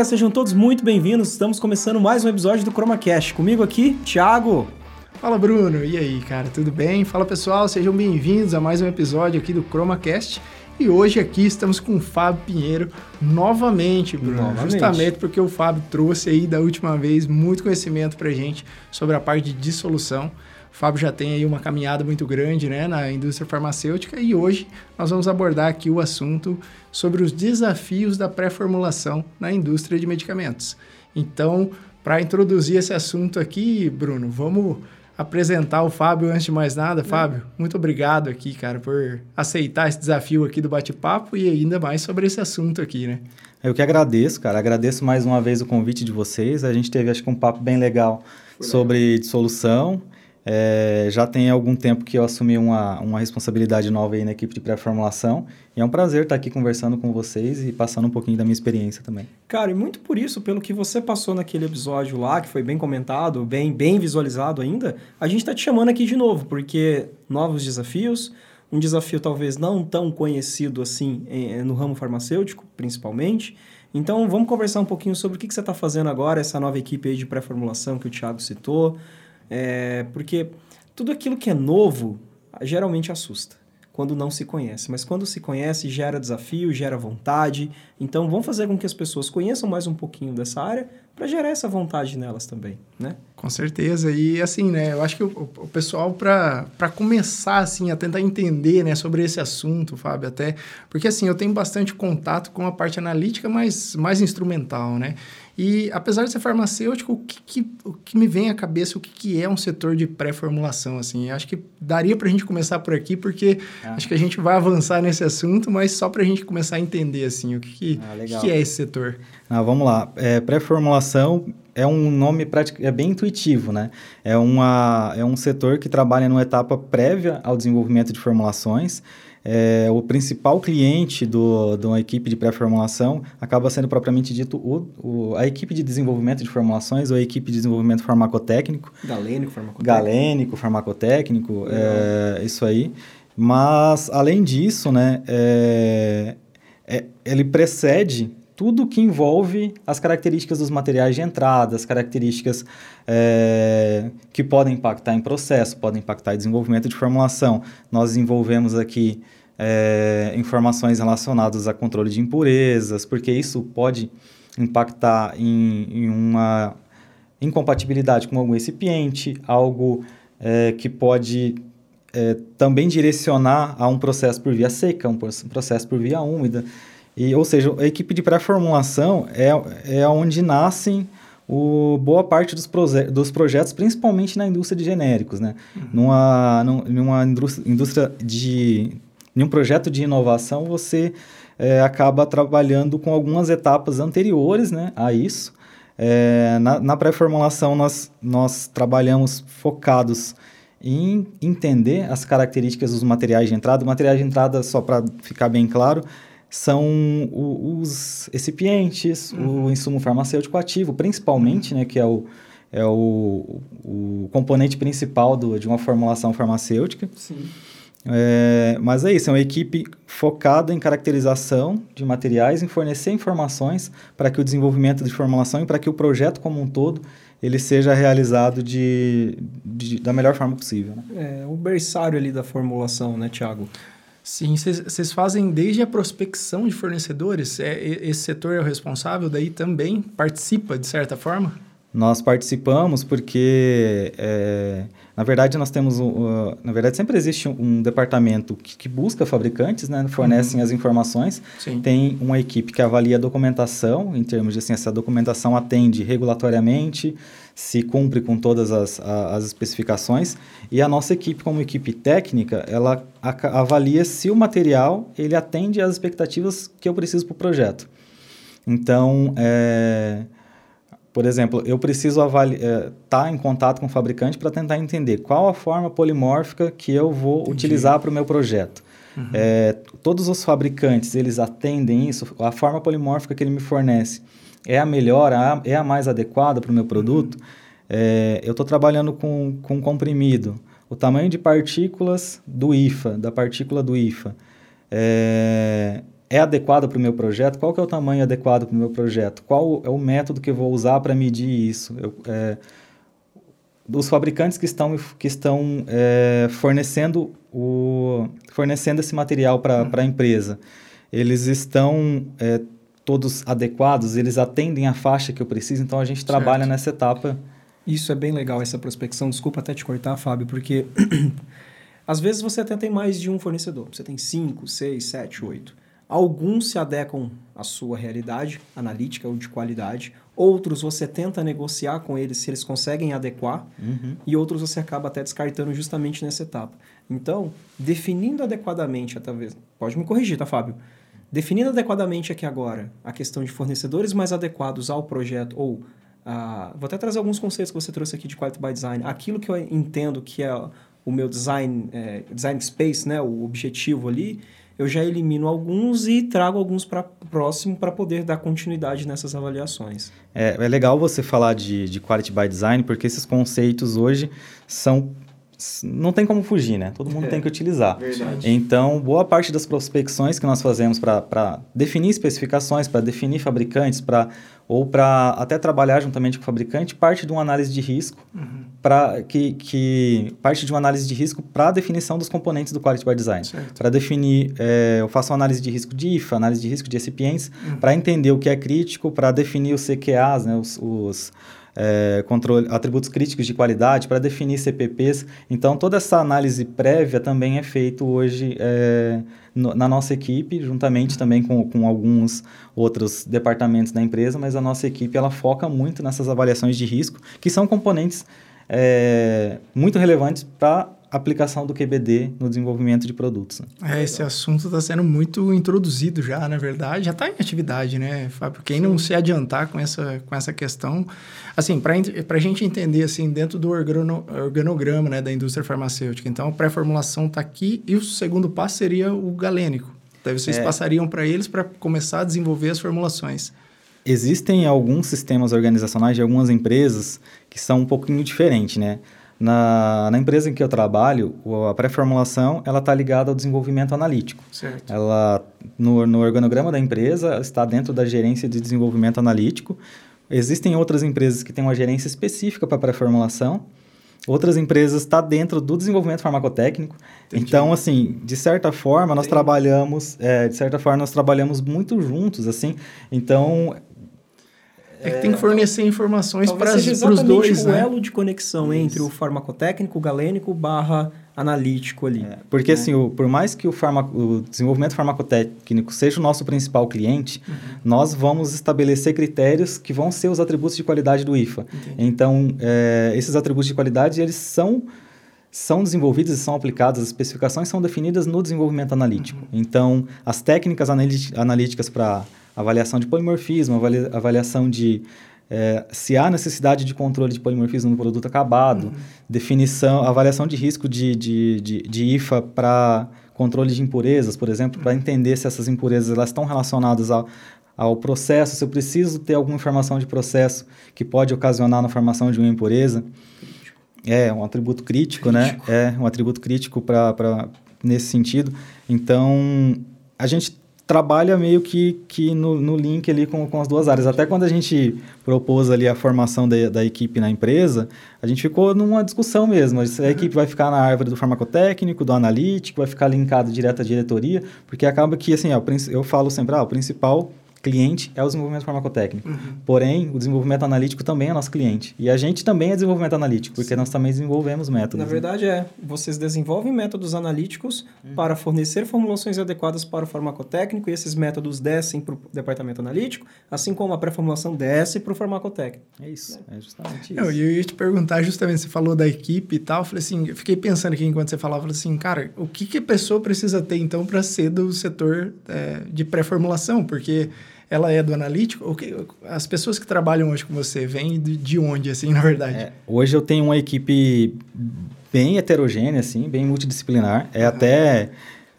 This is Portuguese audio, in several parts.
Galera, sejam todos muito bem-vindos. Estamos começando mais um episódio do ChromaCast. Comigo aqui, Thiago. Fala Bruno, e aí cara, tudo bem? Fala pessoal, sejam bem-vindos a mais um episódio aqui do ChromaCast. E hoje aqui estamos com o Fábio Pinheiro novamente, Bruno. Novamente. Justamente porque o Fábio trouxe aí da última vez muito conhecimento pra gente sobre a parte de dissolução. O Fábio já tem aí uma caminhada muito grande né, na indústria farmacêutica e hoje nós vamos abordar aqui o assunto sobre os desafios da pré-formulação na indústria de medicamentos. Então, para introduzir esse assunto aqui, Bruno, vamos apresentar o Fábio antes de mais nada. Fábio, muito obrigado aqui, cara, por aceitar esse desafio aqui do bate-papo e ainda mais sobre esse assunto aqui, né? Eu que agradeço, cara. Agradeço mais uma vez o convite de vocês. A gente teve, acho que, um papo bem legal sobre dissolução. É, já tem algum tempo que eu assumi uma, uma responsabilidade nova aí na equipe de pré-formulação. E é um prazer estar aqui conversando com vocês e passando um pouquinho da minha experiência também. Cara, e muito por isso, pelo que você passou naquele episódio lá, que foi bem comentado, bem, bem visualizado ainda, a gente está te chamando aqui de novo, porque novos desafios, um desafio talvez não tão conhecido assim em- no ramo farmacêutico, principalmente. Então, vamos conversar um pouquinho sobre o que, que você está fazendo agora, essa nova equipe aí de pré-formulação que o Thiago citou. É, porque tudo aquilo que é novo geralmente assusta quando não se conhece, mas quando se conhece gera desafio, gera vontade. Então vamos fazer com que as pessoas conheçam mais um pouquinho dessa área para gerar essa vontade nelas também, né? Com certeza. E assim, né, eu acho que o, o pessoal, para começar assim, a tentar entender né, sobre esse assunto, Fábio, até. Porque assim, eu tenho bastante contato com a parte analítica, mas mais instrumental, né? E apesar de ser farmacêutico, o que, que- o que me vem à cabeça, o que, que é um setor de pré-formulação, assim? Acho que daria para a gente começar por aqui, porque Ah. acho que a gente vai avançar nesse assunto, mas só para a gente começar a entender, assim, o que, que, Ah, que é esse setor. Ah, vamos lá. É, pré-formulação é um nome prático, é bem intuitivo, né? É, uma, é um setor que trabalha numa etapa prévia ao desenvolvimento de formulações. É, o principal cliente do, de uma equipe de pré-formulação acaba sendo propriamente dito o, o- a equipe de desenvolvimento de formulações ou a equipe de desenvolvimento farmacotécnico. Galênico, farmacotécnico. galênico, farmacotécnico, é, isso aí. Mas, além disso, né, é, é- ele precede tudo que envolve as características dos materiais de entrada, as características é, que podem impactar em processo, podem impactar em desenvolvimento de formulação. Nós desenvolvemos aqui é, informações relacionadas a controle de impurezas, porque isso pode impactar em, em uma incompatibilidade com algum recipiente, algo é, que pode também direcionar a um processo por via seca, um proce- processo por via úmida. E, ou seja, a equipe de pré-formulação é, é onde nascem o, boa parte dos, proze- dos projetos, principalmente na indústria de genéricos. Né? Numa, num- numa indústria, de... Em um projeto de inovação, você é, acaba trabalhando com algumas etapas anteriores né, a isso. É, na na pré-formulação, nós, nós trabalhamos focados em entender as características dos materiais de entrada. Materiais de entrada, só para ficar bem claro, são os recipientes, o insumo farmacêutico ativo, principalmente, né, que é o, é o, o componente principal do, de uma formulação farmacêutica. Sim. É, mas é isso, é uma equipe focada em caracterização de materiais, em fornecer informações para que o desenvolvimento de formulação e para que o projeto como um todo ele seja realizado de, de- da melhor forma possível. né? É o berçário ali da formulação, né, Thiago? Sim, vocês fazem desde a prospecção de fornecedores? É, esse setor é o responsável, daí também participa, de certa forma? Nós participamos porque, é, na verdade, nós temos, um, uh, na verdade, sempre existe um, um departamento que, que busca fabricantes, né, fornecem as informações, Sim. tem uma equipe que avalia a documentação, em termos de assim, essa documentação atende regulatoriamente, se cumpre com todas as, as especificações, e a nossa equipe, como equipe técnica, ela avalia se o material ele atende às expectativas que eu preciso para o projeto. Então, é, por exemplo, eu preciso estar em contato com o fabricante para tentar entender qual a forma polimórfica que eu vou Entendi. utilizar para o meu projeto. É, todos os fabricantes, eles atendem isso, a forma polimórfica que ele me fornece é a melhor, a- é a mais adequada para o meu produto. É, eu estou trabalhando com, com comprimido. O tamanho de partículas do IFA, da partícula do IFA, é, é adequada para o meu projeto? Qual que é o tamanho adequado para o meu projeto? Qual é o método que eu vou usar para medir isso? Eu, é, os fabricantes que estão, que estão é, fornecendo, o, fornecendo esse material para uhum. a empresa, eles estão é, todos adequados? Eles atendem a faixa que eu preciso? Então, a gente trabalha certo. nessa etapa. Isso é bem legal, essa prospecção. Desculpa até te cortar, Fábio, porque às vezes você até tem mais de um fornecedor. Você tem cinco, seis, sete, oito. Alguns se adequam à sua realidade analítica ou de qualidade, outros você tenta negociar com eles se eles conseguem adequar, uhum. e outros você acaba até descartando justamente nessa etapa. Então, definindo adequadamente, talvez, pode me corrigir, tá, Fábio? Definindo adequadamente aqui agora a questão de fornecedores mais adequados ao projeto, ou uh, vou até trazer alguns conceitos que você trouxe aqui de Quality by Design, aquilo que eu entendo que é o meu design, é, design space, né, o objetivo ali, eu já elimino alguns e trago alguns para próximo para poder dar continuidade nessas avaliações. É, é legal você falar de, de Quality by Design, porque esses conceitos hoje são não tem como fugir, né? Todo mundo é, tem que utilizar. Verdade. Então, boa parte das prospecções que nós fazemos para definir especificações, para definir fabricantes, para ou para até trabalhar juntamente com o fabricante, parte de uma análise de risco, uhum. para que, que parte de uma análise de risco para a definição dos componentes do Quality by Design. Para definir, é, eu faço uma análise de risco de IFA, análise de risco de recipientes, uhum. para entender o que é crítico, para definir os CQAs, né, os, os é, controle, atributos críticos de qualidade, para definir CPPs. Então, toda essa análise prévia também é feita hoje é, no, na nossa equipe, juntamente também com, com alguns outros departamentos da empresa, mas a nossa equipe ela foca muito nessas avaliações de risco, que são componentes é, muito relevantes para aplicação do QBD no desenvolvimento de produtos. Né? É, esse assunto está sendo muito introduzido já, na verdade, já está em atividade, né, Fábio? Quem não se adiantar com essa, com essa questão, assim, para a gente entender, assim, dentro do organo, organograma, né, da indústria farmacêutica, então a pré-formulação está aqui e o segundo passo seria o galênico. Daí vocês é. passariam para eles para começar a desenvolver as formulações. Existem alguns sistemas organizacionais de algumas empresas que são um pouquinho diferentes, né? Na, na empresa em que eu trabalho, a pré-formulação ela está ligada ao desenvolvimento analítico. Certo. Ela no, no organograma da empresa está dentro da gerência de desenvolvimento analítico. Existem outras empresas que têm uma gerência específica para pré-formulação. Outras empresas está dentro do desenvolvimento farmacotécnico. Entendi. Então, assim, de certa forma, nós Entendi. trabalhamos, é, de certa forma, nós trabalhamos muito juntos, assim. Então, é que tem que fornecer informações para os dois, o né? elo de conexão Isso. entre o farmacotécnico, o galênico barra analítico ali. É, porque, né? assim, o, por mais que o, farmaco, o, desenvolvimento farmacotécnico seja o nosso principal cliente, uhum. nós vamos estabelecer critérios que vão ser os atributos de qualidade do IFA. Entendi. Então, é, esses atributos de qualidade, eles são são desenvolvidos e são aplicados, as especificações são definidas no desenvolvimento analítico. Uhum. Então, as técnicas analíticas para avaliação de polimorfismo, avaliação de é, se há necessidade de controle de polimorfismo no produto acabado, uhum. definição, avaliação de risco de, de, de, de IFA para controle de impurezas, por exemplo, para entender se essas impurezas elas estão relacionadas ao, ao processo, se eu preciso ter alguma informação de processo que pode ocasionar na formação de uma impureza. É, um atributo crítico, né? crítico. né? É, um atributo crítico para nesse sentido. Então, a gente trabalha meio que, que no, no link ali com, com as duas áreas. Até quando a gente propôs ali a formação da, da equipe na empresa, a gente ficou numa discussão mesmo. A uhum. equipe vai ficar na árvore do farmacotécnico, do analítico, vai ficar linkado direto à diretoria, porque acaba que, assim, ó, eu falo sempre, ah, o principal cliente é o desenvolvimento farmacotécnico. Uhum. Porém, o desenvolvimento analítico também é nosso cliente. E a gente também é desenvolvimento analítico, porque Sim. nós também desenvolvemos métodos. Na né? verdade, é. Vocês desenvolvem métodos analíticos uhum. para fornecer formulações adequadas para o farmacotécnico e esses métodos descem para o departamento analítico, assim como a pré-formulação desce para o farmacotécnico. É isso. É, é justamente isso. Eu, eu ia te perguntar justamente, você falou da equipe e tal, eu falei assim, eu fiquei pensando aqui enquanto você falava, falei assim, cara, o que, que a pessoa precisa ter então para ser do setor é, de pré-formulação? Porque ela é do analítico? O que, as pessoas que trabalham hoje com você vêm de, de onde, assim, na verdade? É, hoje eu tenho uma equipe bem heterogênea, assim, bem multidisciplinar. É uhum. até...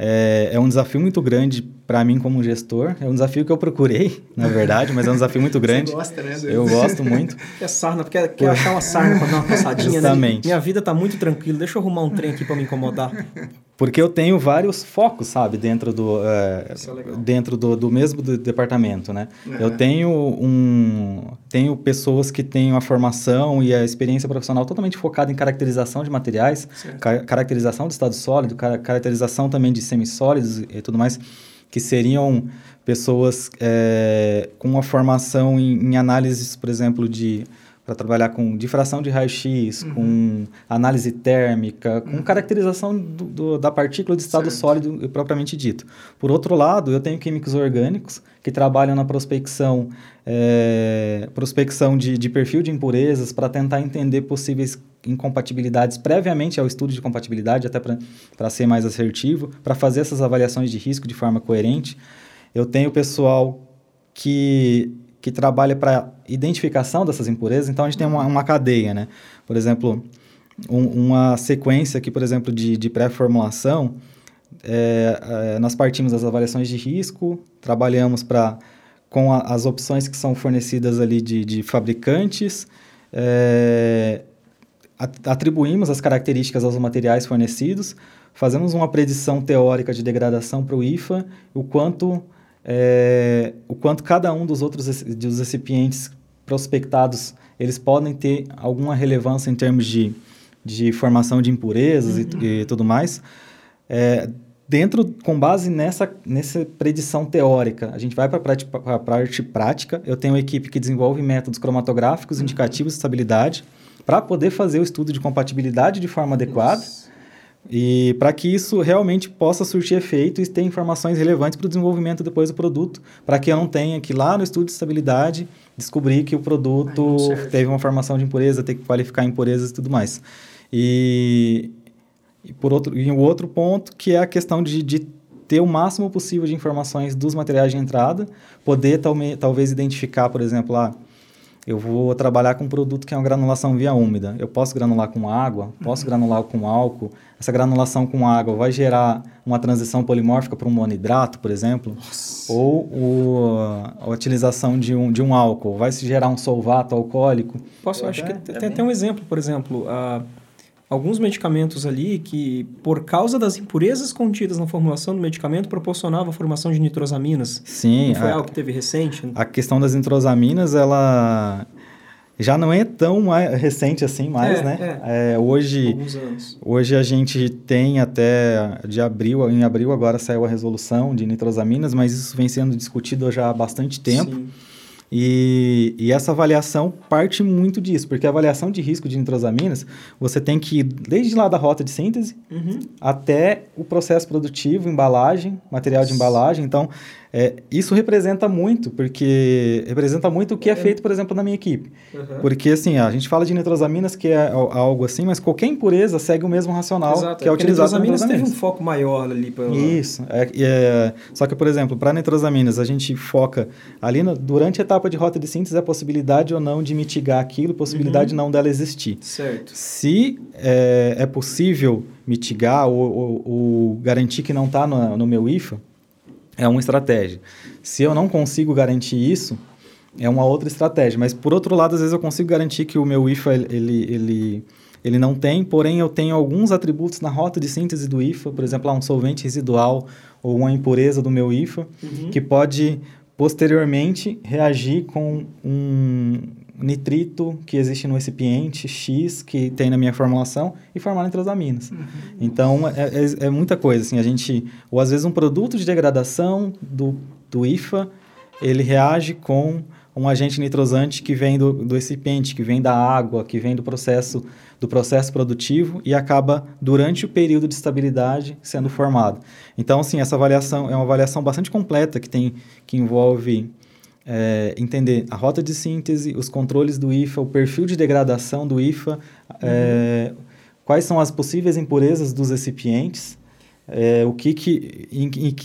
É, é, um desafio muito grande para mim como gestor. É um desafio que eu procurei, na verdade, mas é um desafio muito grande. Você gosta, né? Eu gosto muito. Quer sarna, quer, quer achar uma sarna para dar uma passadinha, Justamente. né? Minha vida tá muito tranquila, deixa eu arrumar um trem aqui para me incomodar. Porque eu tenho vários focos, sabe, dentro do, é, é dentro do, do mesmo do departamento, né? Uhum. Eu tenho um... Tenho pessoas que têm uma formação e a experiência profissional totalmente focada em caracterização de materiais, ca caracterização de estado sólido, ca caracterização também de semissólidos e tudo mais, que seriam pessoas é, com uma formação em, em análises, por exemplo, de para trabalhar com difração de raio-x, uhum. com análise térmica, com uhum. caracterização do, do, da partícula de estado certo. sólido propriamente dito. Por outro lado, eu tenho químicos orgânicos que trabalham na prospecção, é, prospecção de, de perfil de impurezas para tentar entender possíveis incompatibilidades previamente ao estudo de compatibilidade, até para ser mais assertivo, para fazer essas avaliações de risco de forma coerente. Eu tenho pessoal que que trabalha para identificação dessas impurezas. Então, a gente tem uma, uma cadeia, né? Por exemplo, um, uma sequência aqui, por exemplo, de, de pré-formulação, é, é, nós partimos das avaliações de risco, trabalhamos para com a, as opções que são fornecidas ali de, de fabricantes, é, atribuímos as características aos materiais fornecidos, fazemos uma predição teórica de degradação para o IFA, o quanto é, o quanto cada um dos outros dos recipientes prospectados eles podem ter alguma relevância em termos de, de formação de impurezas uhum. e, e, tudo mais. É, dentro, com base nessa, nessa predição teórica, a gente vai para a parte prática. Eu tenho uma equipe que desenvolve métodos cromatográficos uhum. indicativos de estabilidade para poder fazer o estudo de compatibilidade de forma adequada. Nossa e para que isso realmente possa surtir efeito e ter informações relevantes para o desenvolvimento depois do produto, para que eu não tenha que lá no estudo de estabilidade descobrir que o produto teve uma formação de impureza, ter que qualificar impurezas e tudo mais. E, e por outro, e um outro ponto que é a questão de, de ter o máximo possível de informações dos materiais de entrada, poder talvez identificar, por exemplo, lá, ah, eu vou trabalhar com um produto que é uma granulação via úmida. Eu posso granular com água, posso uhum. granular com álcool. Essa granulação com água vai gerar uma transição polimórfica para um monohidrato, por exemplo. Nossa. Ou o, a utilização de um, de um álcool vai se gerar um solvato alcoólico. Posso, é, acho que é tem até um exemplo, por exemplo, uh, alguns medicamentos ali que, por causa das impurezas contidas na formulação do medicamento, proporcionava a formação de nitrosaminas. Sim. Não foi a, algo que teve recente? A questão das nitrosaminas, ela já não é tão recente assim mais, é, né? É. É, hoje, hoje a gente tem até de abril, em abril agora saiu a resolução de nitrosaminas, mas isso vem sendo discutido já há bastante tempo. Sim. E, e, essa avaliação parte muito disso, porque a avaliação de risco de nitrosaminas, você tem que ir desde lá da rota de síntese uhum. até o processo produtivo, embalagem, material de embalagem. Então, é, isso representa muito, porque representa muito o que é, é feito, por exemplo, na minha equipe. Uhum. Porque, assim, a gente fala de nitrosaminas, que é algo assim, mas qualquer impureza segue o mesmo racional Exato, que é utilizado nitrosaminas. nitrosaminas teve um foco maior ali. Pra... Isso. É, é, só que, por exemplo, para nitrosaminas, a gente foca ali no, durante a etapa de rota de síntese a possibilidade ou não de mitigar aquilo, possibilidade uhum. não dela existir. Certo. Se é, é possível mitigar ou, ou, ou garantir que não está no, no meu IFA, é uma estratégia. Se eu não consigo garantir isso, é uma outra estratégia. Mas, por outro lado, às vezes eu consigo garantir que o meu IFA, ele, ele, ele não tem, porém eu tenho alguns atributos na rota de síntese do IFA, por exemplo, um solvente residual ou uma impureza do meu IFA, uhum. que pode posteriormente reagir com um, nitrito que existe no recipiente X que tem na minha formulação e formar nitrosaminas. Uhum. Então, é, é, é, muita coisa, assim, a gente... Ou às vezes um produto de degradação do, do IFA, ele reage com um agente nitrosante que vem do, do recipiente, que vem da água, que vem do processo, do processo produtivo e acaba, durante o período de estabilidade, sendo formado. Então, assim, essa avaliação é uma avaliação bastante completa que, tem, que envolve é, entender a rota de síntese, os controles do IFA, o perfil de degradação do IFA, uhum. é, quais são as possíveis impurezas dos recipientes, é, o que, que em, em,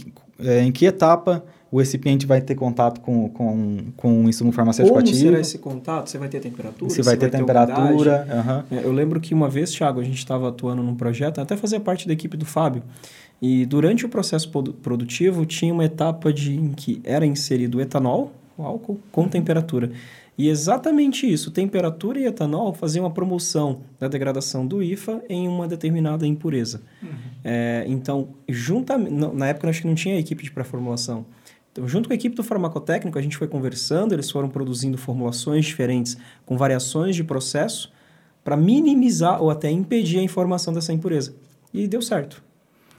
é, em, que etapa o recipiente vai ter contato com, com, com o insumo farmacêutico Como ativo. Como será esse contato? Você vai ter temperatura? Você vai ter vai temperatura. Ter uhum. Eu lembro que uma vez, Thiago, a gente estava atuando num projeto, até fazia parte da equipe do Fábio, E durante o processo produtivo tinha uma etapa de, em que era inserido etanol, o álcool, com temperatura. E exatamente isso, temperatura e etanol faziam a promoção da degradação do IFA em uma determinada impureza. Uhum. É, então, juntamente, na época acho que não tinha equipe de pré-formulação. Então, junto com a equipe do farmacotécnico, a gente foi conversando, eles foram produzindo formulações diferentes com variações de processo para minimizar ou até impedir a informação dessa impureza. E deu certo.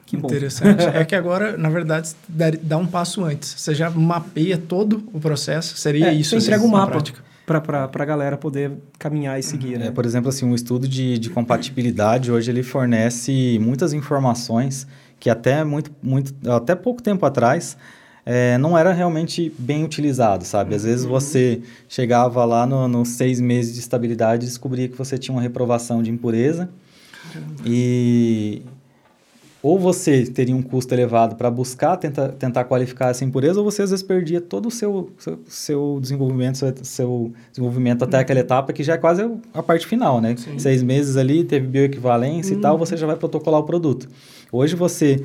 Que bom. Interessante. é que agora, na verdade, dá um passo antes. Você já mapeia todo o processo. Seria é, isso? Você entrega um mapa para a galera poder caminhar e seguir. Uhum. Né? É, por exemplo, assim, um estudo de, de compatibilidade hoje ele fornece muitas informações que até muito, muito até pouco tempo atrás é, não era realmente bem utilizado, sabe? Às vezes uhum. você chegava lá nos no seis meses de estabilidade e descobria que você tinha uma reprovação de impureza. Caramba. E ou você teria um custo elevado para buscar tenta, tentar qualificar essa impureza, ou você às vezes perdia todo o seu, seu, seu desenvolvimento, seu, seu, desenvolvimento até aquela etapa que já é quase a parte final, né? Sim. Seis meses ali, teve bioequivalência uhum. e tal, uhum. você já vai protocolar o produto. Hoje você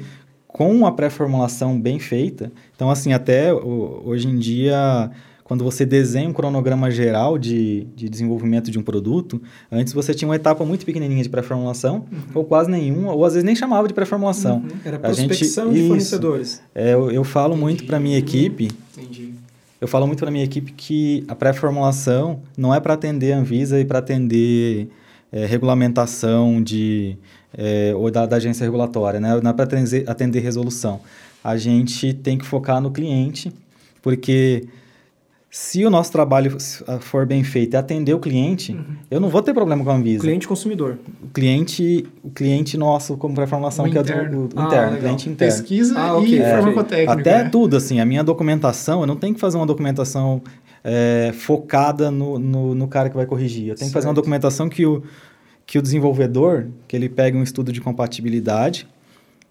com uma pré-formulação bem feita. Então, assim, até hoje em dia, quando você desenha um cronograma geral de, de desenvolvimento de um produto, antes você tinha uma etapa muito pequenininha de pré-formulação, uhum. ou quase nenhuma, ou às vezes nem chamava de pré-formulação. Uhum. Era prospecção gente, de fornecedores. É, eu, eu falo Entendi. muito para minha equipe... Entendi. Eu falo muito para minha equipe que a pré-formulação não é para atender a Anvisa e para atender é, regulamentação de é, ou da, da, agência regulatória, né? não é para atender, atender resolução. A gente tem que focar no cliente, porque se o nosso trabalho for bem feito e atender o cliente, uhum. eu não vou ter problema com a Anvisa. Cliente consumidor. O cliente, o cliente nosso como pré-formulação, que interno. é o, o ah, interno, cliente interno. Pesquisa ah, okay. e é, farmacotécnica. Até né? tudo, assim, a minha documentação, eu não tenho que fazer uma documentação é, focada no, no, no, cara que vai corrigir. Eu tenho certo. que fazer uma documentação que o, que o desenvolvedor, que ele pegue um estudo de compatibilidade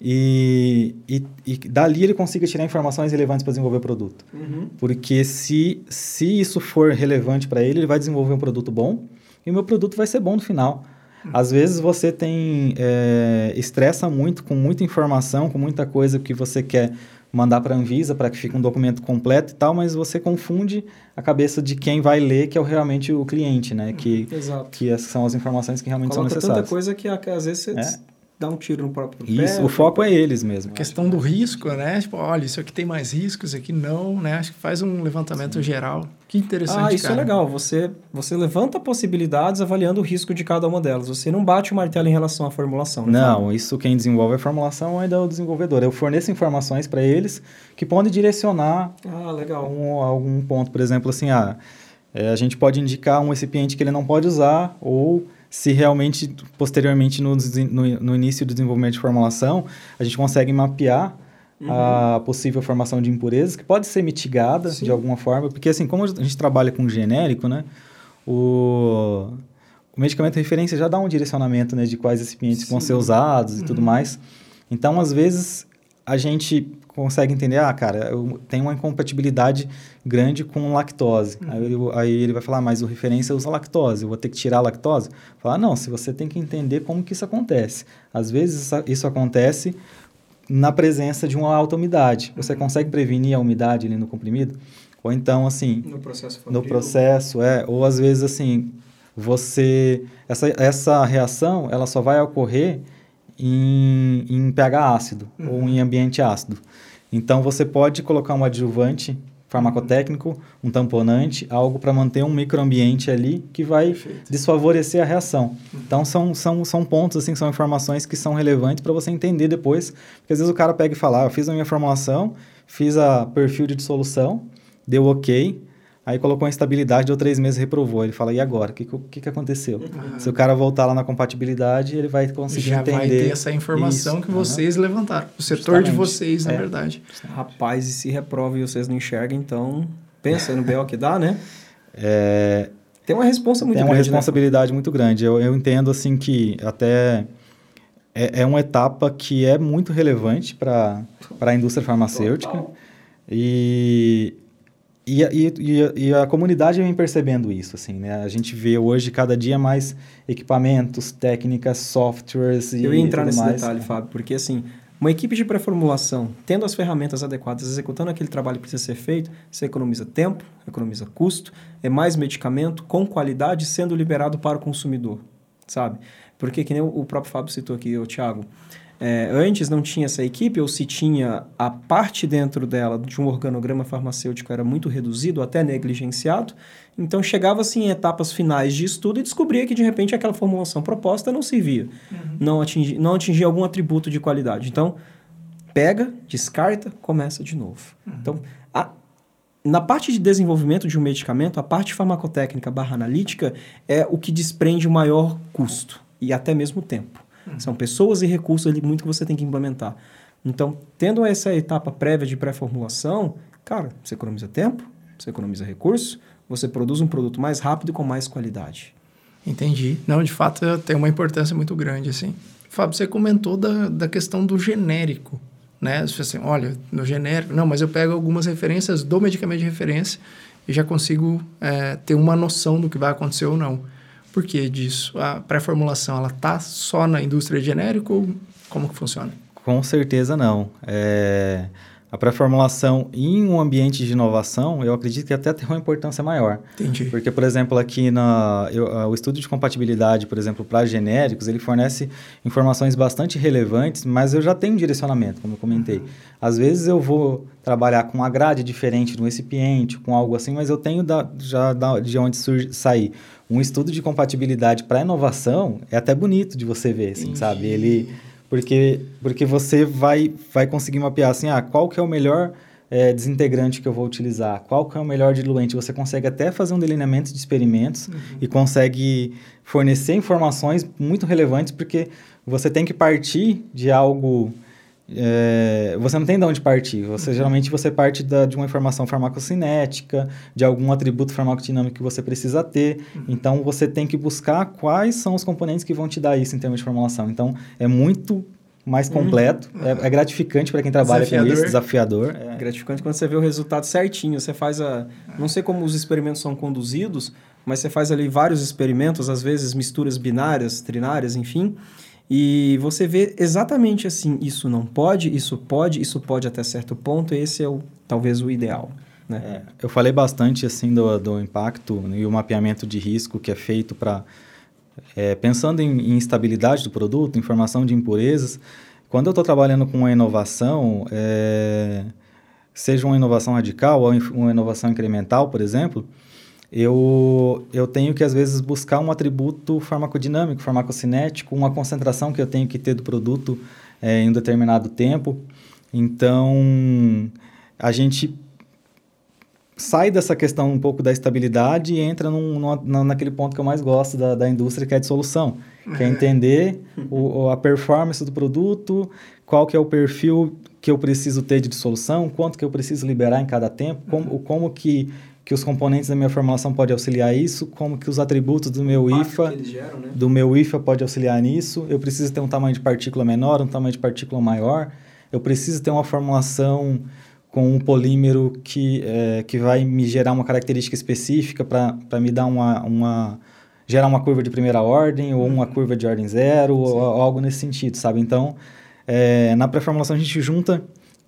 e, e, e dali ele consiga tirar informações relevantes para desenvolver o produto. Uhum. Porque se, se isso for relevante para ele, ele vai desenvolver um produto bom e o meu produto vai ser bom no final. Uhum. Às vezes você tem é, estressa muito com muita informação, com muita coisa que você quer mandar para a Anvisa para que fique um documento completo e tal, mas você confunde a cabeça de quem vai ler, que é realmente o cliente, né? Que, Exato. que são as informações que realmente Coloca são necessárias. tanta coisa que às vezes você é? Dá um tiro no próprio pé. Isso, o foco é eles mesmo. A questão do risco, né? Tipo, olha, isso aqui tem mais riscos, isso aqui não, né? Acho que faz um levantamento Sim. geral. Que interessante, Ah, isso é cara. é legal. Você, você levanta possibilidades avaliando o risco de cada uma delas. Você não bate o martelo em relação à formulação. Né? Não, isso quem desenvolve a formulação ainda é o desenvolvedor. Eu forneço informações para eles que podem direcionar ah, legal. Um, algum ponto. Por exemplo, assim, ah, é, a gente pode indicar um recipiente que ele não pode usar ou se realmente, posteriormente, no, no, no, início do desenvolvimento de formulação, a gente consegue mapear uhum. a possível formação de impurezas, que pode ser mitigada Sim. de alguma forma, porque assim, como a gente trabalha com genérico, né, o, o medicamento referência já dá um direcionamento né, de quais recipientes Sim. vão ser usados uhum. e tudo uhum. mais. Então, às vezes, a gente consegue entender, ah, cara, eu tenho uma incompatibilidade grande com lactose. Uhum. Aí, eu, aí, ele vai falar, ah, mas o referência usa lactose, eu vou ter que tirar a lactose? Falar, não, se você tem que entender como que isso acontece. Às vezes isso acontece na presença de uma alta umidade. Você uhum. consegue prevenir a umidade ali no comprimido? Ou então, assim... No processo No processo, é. Ou às vezes, assim, você... Essa, essa reação, ela só vai ocorrer em, em pH ácido uhum. ou em ambiente ácido. Então, você pode colocar um adjuvante farmacotécnico, um tamponante, algo para manter um microambiente ali que vai Perfeito. desfavorecer a reação. Uhum. Então, são, são, são pontos, assim, são informações que são relevantes para você entender depois. Porque às vezes o cara pega e fala, ah, eu fiz a minha formulação, fiz a perfil de dissolução, deu ok, Aí colocou a instabilidade, deu três meses reprovou. Ele fala, e agora? O que, que, que aconteceu? Uhum. Se o cara voltar lá na compatibilidade, ele vai conseguir Já entender. Já vai ter essa informação Isso. que vocês uhum. levantaram. O setor Justamente. de vocês, na é. verdade. Rapaz, e se reprova e vocês não enxergam, então pensa no BO que dá, né? É... Tem uma responsa muito Tem grande. Tem uma né? responsabilidade né? muito grande. Eu, eu entendo, assim, que até... É, é uma etapa que é muito relevante para a indústria farmacêutica. Total. E e, e, e, a comunidade vem percebendo isso, assim, né? A gente vê hoje cada dia mais equipamentos, técnicas, softwares e Eu ia entrar nesse mais. detalhe, Fábio, porque assim, Uma equipe de pré-formulação, tendo as ferramentas adequadas, executando aquele trabalho que precisa ser feito, você economiza tempo, economiza custo, é mais medicamento com qualidade sendo liberado para o consumidor, sabe? Porque, que nem o próprio Fábio citou aqui, o Thiago, é, antes não tinha essa equipe, ou se tinha a parte dentro dela de um organograma farmacêutico era muito reduzido, até negligenciado, então chegava-se em etapas finais de estudo e descobria que de repente aquela formulação proposta não servia, uhum. não, atingia, não atingia algum atributo de qualidade. Então, pega, descarta, começa de novo. Uhum. Então, a, na parte de desenvolvimento de um medicamento, a parte farmacotécnica barra analítica é o que desprende o maior custo e até mesmo tempo. Uhum. São pessoas e recursos ali muito que você tem que implementar. Então, tendo essa etapa prévia de pré-formulação, cara, você economiza tempo, você economiza recursos, você produz um produto mais rápido e com mais qualidade. Entendi. Não, de fato, tem uma importância muito grande, assim. Fábio, você comentou da, da questão do genérico, né? Você assim, olha, no genérico... Não, mas eu pego algumas referências do medicamento de referência e já consigo é, ter uma noção do que vai acontecer ou não. Por que disso? A pré-formulação, ela tá só na indústria de genérico ou como que funciona? Com certeza não. É... A pré-formulação em um ambiente de inovação, eu acredito que até tem uma importância maior. Entendi. Porque, por exemplo, aqui na, eu, o estudo de compatibilidade, por exemplo, para genéricos, ele fornece informações bastante relevantes, mas eu já tenho um direcionamento, como eu comentei. Uhum. Às vezes eu vou trabalhar com uma grade diferente um recipiente, com algo assim, mas eu tenho da, já da, de onde surge, sair. Um estudo de compatibilidade para inovação é até bonito de você ver, assim, sabe? Ele porque, porque você vai, vai conseguir mapear assim, ah, qual que é o melhor é, desintegrante que eu vou utilizar, qual que é o melhor diluente. Você consegue até fazer um delineamento de experimentos uhum. e consegue fornecer informações muito relevantes, porque você tem que partir de algo é, você não tem de onde partir. Você uhum. geralmente você parte da, de uma informação farmacocinética, de algum atributo farmacodinâmico que você precisa ter. Uhum. Então você tem que buscar quais são os componentes que vão te dar isso em termos de formulação. Então é muito mais uhum. completo, uhum. é, é, gratificante para quem trabalha desafiador. com isso, desafiador. É. Gratificante quando você vê o resultado certinho. Você faz a, não sei como os experimentos são conduzidos, mas você faz ali vários experimentos, às vezes misturas binárias, trinárias, enfim. E você vê exatamente assim, isso não pode, isso pode, isso pode até certo ponto, esse é o, talvez o ideal. Né? É, eu falei bastante assim do, do impacto e o mapeamento de risco que é feito para é, pensando em, em instabilidade do produto, informação de impurezas. Quando eu estou trabalhando com uma inovação, é, seja uma inovação radical ou uma inovação incremental, por exemplo, eu, eu tenho que, às vezes, buscar um atributo farmacodinâmico, farmacocinético, uma concentração que eu tenho que ter do produto é, em um determinado tempo. Então, a gente sai dessa questão um pouco da estabilidade e entra num, num, naquele ponto que eu mais gosto da, da indústria, que é a dissolução. Que é entender o, a performance do produto, qual que é o perfil que eu preciso ter de dissolução, quanto que eu preciso liberar em cada tempo, como, como que que os componentes da minha formulação podem auxiliar isso, como que os atributos do meu IFA, geram, né? do meu IFA pode auxiliar nisso. Eu preciso ter um tamanho de partícula menor, um tamanho de partícula maior. Eu preciso ter uma formulação com um polímero que, é, que vai me gerar uma característica específica para me dar uma, uma gerar uma curva de primeira ordem ou uma uhum. curva de ordem zero ou, ou algo nesse sentido, sabe? Então, é, na pré-formulação a gente junta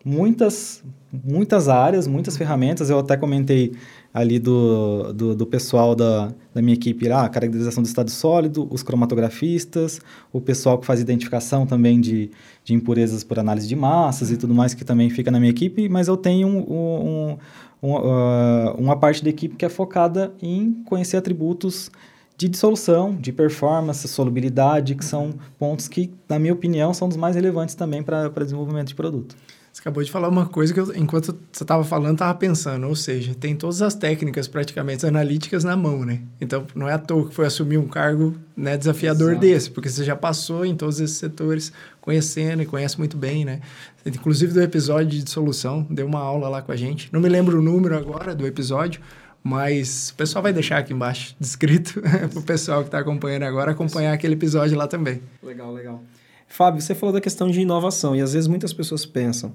muitas muitas áreas, muitas ferramentas. Eu até comentei ali do, do, do pessoal da, da minha equipe, ah, a caracterização do estado sólido, os cromatografistas, o pessoal que faz identificação também de, de impurezas por análise de massas e tudo mais, que também fica na minha equipe, mas eu tenho um, um, um, uh, uma parte da equipe que é focada em conhecer atributos de dissolução, de performance, solubilidade, que são pontos que, na minha opinião, são dos mais relevantes também para desenvolvimento de produto. Acabou de falar uma coisa que eu, enquanto você estava falando, estava pensando, ou seja, tem todas as técnicas praticamente analíticas na mão, né? Então, não é à toa que foi assumir um cargo né, desafiador Exato. desse, porque você já passou em todos esses setores conhecendo e conhece muito bem, né? Inclusive do episódio de dissolução, deu uma aula lá com a gente. Não me lembro o número agora do episódio, mas o pessoal vai deixar aqui embaixo descrito para o pessoal que está acompanhando agora acompanhar aquele episódio lá também. Legal, legal. Fábio, você falou da questão de inovação e às vezes muitas pessoas pensam,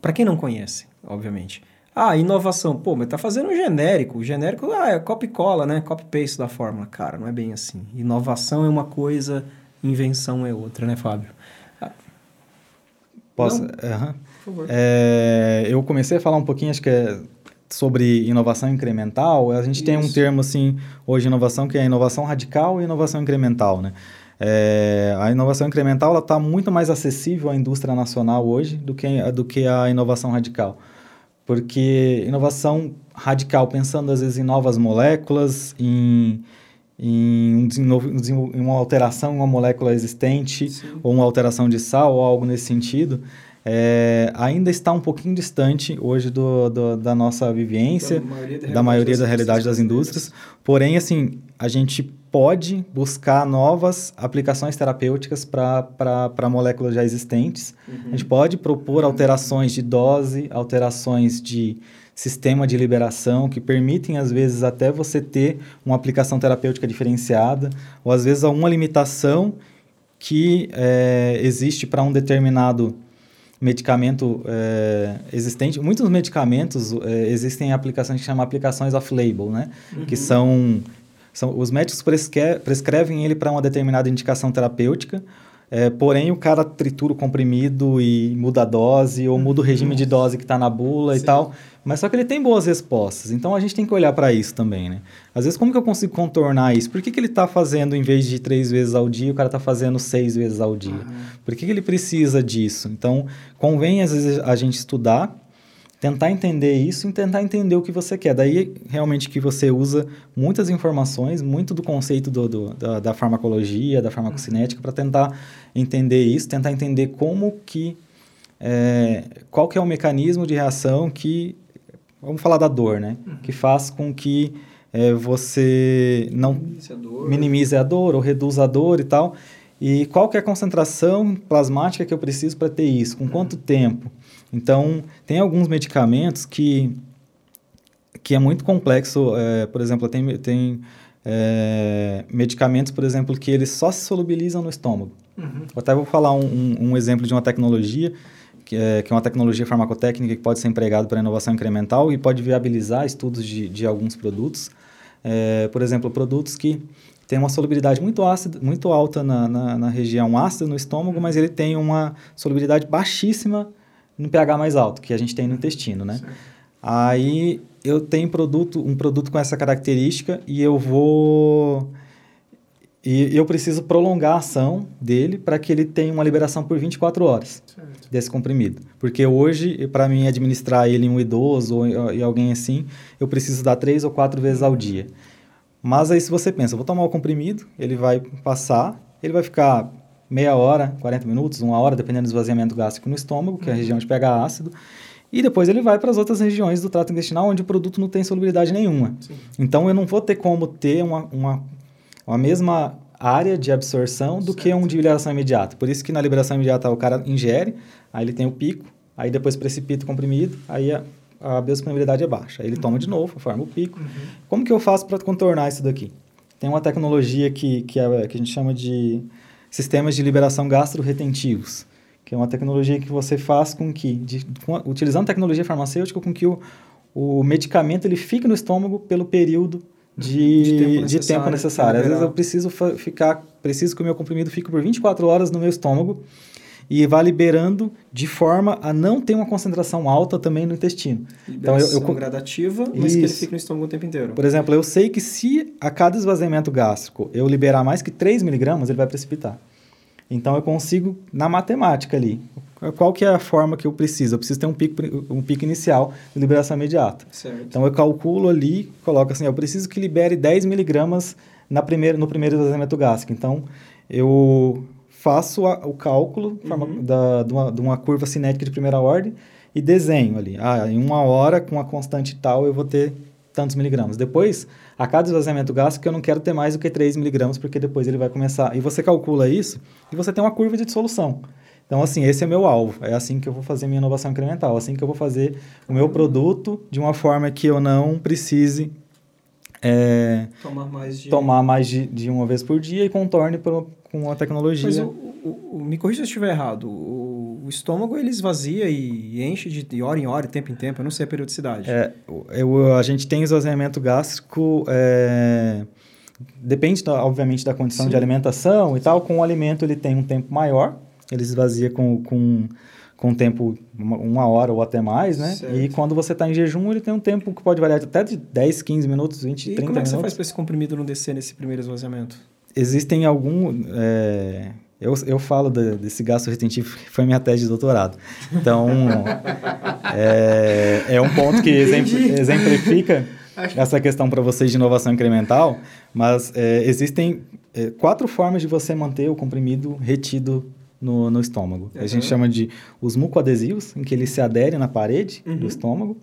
para quem não conhece, obviamente, ah, inovação, pô, mas tá fazendo um genérico. O genérico ah, é copy cola, né? Copy paste da fórmula. Cara, não é bem assim. Inovação é uma coisa, invenção é outra, né, Fábio? Posso? Não? Uhum. Por favor. É, eu comecei a falar um pouquinho, acho que é sobre inovação incremental. A gente tem um Isso. termo assim hoje inovação que é inovação radical e inovação incremental, né? É, a inovação incremental está muito mais acessível à indústria nacional hoje do que, do que a inovação radical. Porque inovação radical, pensando às vezes em novas moléculas, em, em, um em uma alteração em uma molécula existente, Sim. ou uma alteração de sal, ou algo nesse sentido, é, ainda está um pouquinho distante hoje do, do- da nossa vivência, Da maioria da da maioria da realidade das indústrias. Porém, assim, a gente pode buscar novas aplicações terapêuticas para moléculas já existentes. A gente pode propor alterações de dose, alterações de sistema de liberação que permitem, às vezes, até você ter uma aplicação terapêutica diferenciada, ou às vezes uma limitação que eh, existe para um determinado medicamento eh, existente. Muitos medicamentos eh, existem aplicações que chamam aplicações off-label, né? Que são, são os médicos prescre- prescrevem ele para uma determinada indicação terapêutica. eh, porém, o cara tritura o comprimido e muda a dose, ou muda o regime de dose que está na bula e Sim. tal. Mas só que ele tem boas respostas. Então, a gente tem que olhar para isso também, né? Às vezes, como que eu consigo contornar isso? Por que, que ele está fazendo, em vez de três vezes ao dia, o cara está fazendo seis vezes ao dia? Por que, que ele precisa disso? Então, convém, às vezes, a gente estudar, tentar entender isso e tentar entender o que você quer. Daí, realmente, que você usa muitas informações, muito do conceito do, do- da, da farmacologia, da farmacocinética, para tentar entender isso, tentar entender como que... é, qual que é o mecanismo de reação que... Vamos falar da dor, né? Que faz com que é, você não Iniciador. minimize a dor ou reduza a dor e tal. E qual que é a concentração plasmática que eu preciso para ter isso? Com quanto tempo? Então, tem alguns medicamentos que, que é muito complexo. é, por exemplo, tem, tem é, medicamentos, por exemplo, que eles só se solubilizam no estômago. Uhum. Eu até vou falar um, um- um exemplo de uma tecnologia, que é, que é uma tecnologia farmacotécnica que pode ser empregada para inovação incremental e pode viabilizar estudos de, de alguns produtos. É, por exemplo, produtos que têm uma solubilidade muito, ácida, muito alta na, na, na região ácida, no estômago, mas ele tem uma solubilidade baixíssima no pH mais alto, que a gente tem no intestino, né? Certo. Aí eu tenho produto, um produto com essa característica e eu vou e eu preciso prolongar a ação dele para que ele tenha uma liberação por 24 horas Certo. desse comprimido. Porque hoje, para mim administrar ele em um idoso ou em alguém assim, eu preciso dar três ou quatro vezes ao dia. Mas aí se você pensa, vou tomar o comprimido, ele vai passar, ele vai ficar meia hora, 40 minutos, uma hora, dependendo do esvaziamento gástrico no estômago, que é a região de pH ácido, e depois ele vai para as outras regiões do trato intestinal onde o produto não tem solubilidade nenhuma. Sim. Então eu não vou ter como ter uma, uma, uma mesma área de absorção do que um de liberação imediata. Por isso que na liberação imediata o cara ingere, aí ele tem o pico, aí depois precipita o comprimido, aí a, a biodisponibilidade é baixa. Aí ele toma de novo, forma o pico. Como que eu faço para contornar isso daqui? Tem uma tecnologia que, que, é, que a gente chama de sistemas de liberação gastroretentivos, que é uma tecnologia que você faz com que, de, com a- utilizando tecnologia farmacêutica, com que o, o medicamento ele fique no estômago pelo período de, De tempo de necessário tempo necessário. Às vezes eu preciso ficar, preciso que o meu comprimido fique por 24 horas no meu estômago e vá liberando de forma a não ter uma concentração alta também no intestino. Então, eu- Liberação eu gradativa, mas que ele Isso. fica no estômago o tempo inteiro. Por exemplo, eu sei que se a cada esvaziamento gástrico eu liberar mais que 3 miligramas, ele vai precipitar. Então eu consigo, na matemática ali, qual que é a forma que eu preciso? Eu preciso ter um pico, um pico inicial de liberação imediata. Certo. Então eu calculo ali, coloco assim, eu preciso que libere 10 miligramas na primeira, no primeiro esvaziamento gástrico. Então eu faço a- o cálculo forma- da, de, uma, de uma curva cinética de primeira ordem e desenho ali. Ah, em uma hora, com a constante tal, eu vou ter tantos miligramas. Depois, a cada esvaziamento gástrico, eu não quero ter mais do que 3 miligramas, porque depois ele vai começar. E você calcula isso e você tem uma curva de dissolução. Então, assim, esse é meu alvo. É assim que eu vou fazer minha inovação incremental. Assim que eu vou fazer o meu produto de uma forma que eu não precise é, Tomar mais de... tomar mais de, de uma vez por dia e contorne por, com a tecnologia. Mas o, o- o- me corrija se eu estiver errado. O, o estômago ele esvazia e enche de, de hora em hora, de tempo em tempo. Eu não sei a periodicidade. É, eu, a gente tem esvaziamento gástrico, é, depende, obviamente, da condição Sim. de alimentação e tal. Com o alimento, ele tem um tempo maior, ele esvazia com, com, com tempo uma, hora ou até mais, né? Certo. E quando você está em jejum, ele tem um tempo que pode variar até de 10, 15 minutos, 20, E 30 como é que você faz minutos. para esse comprimido não descer nesse primeiro esvaziamento? Existem algum... é, eu, eu falo de- desse gasto retentivo, que foi minha tese de doutorado. Então, é, é um ponto que exemplifica essa questão para vocês de inovação incremental, mas é, existem é, quatro formas de você manter o comprimido retido no, no estômago. A gente Uhum. chama de os mucoadesivos, em que ele se adere na parede Uhum. do estômago.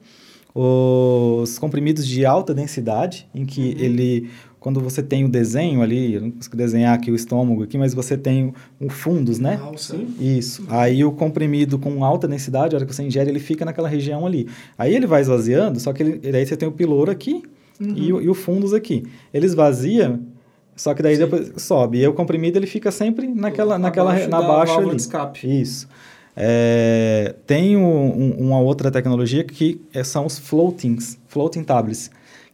Os comprimidos de alta densidade, em que Uhum. ele, quando você tem o desenho ali, eu não consigo desenhar aqui o estômago aqui, mas você tem o fundos, né? Alça. Sim. Isso. Aí o comprimido com alta densidade, a hora que você ingere, ele fica naquela região ali. Aí ele vai esvaziando, só que ele, aí você tem o piloro aqui e, o, e o fundos aqui. Ele esvazia, só que daí Sim. depois sobe. E o comprimido ele fica sempre naquela, naquela Abaixo na baixa ali. de escape. Isso. É, tem um- um- uma outra tecnologia que é- são os floatings, floating tablets,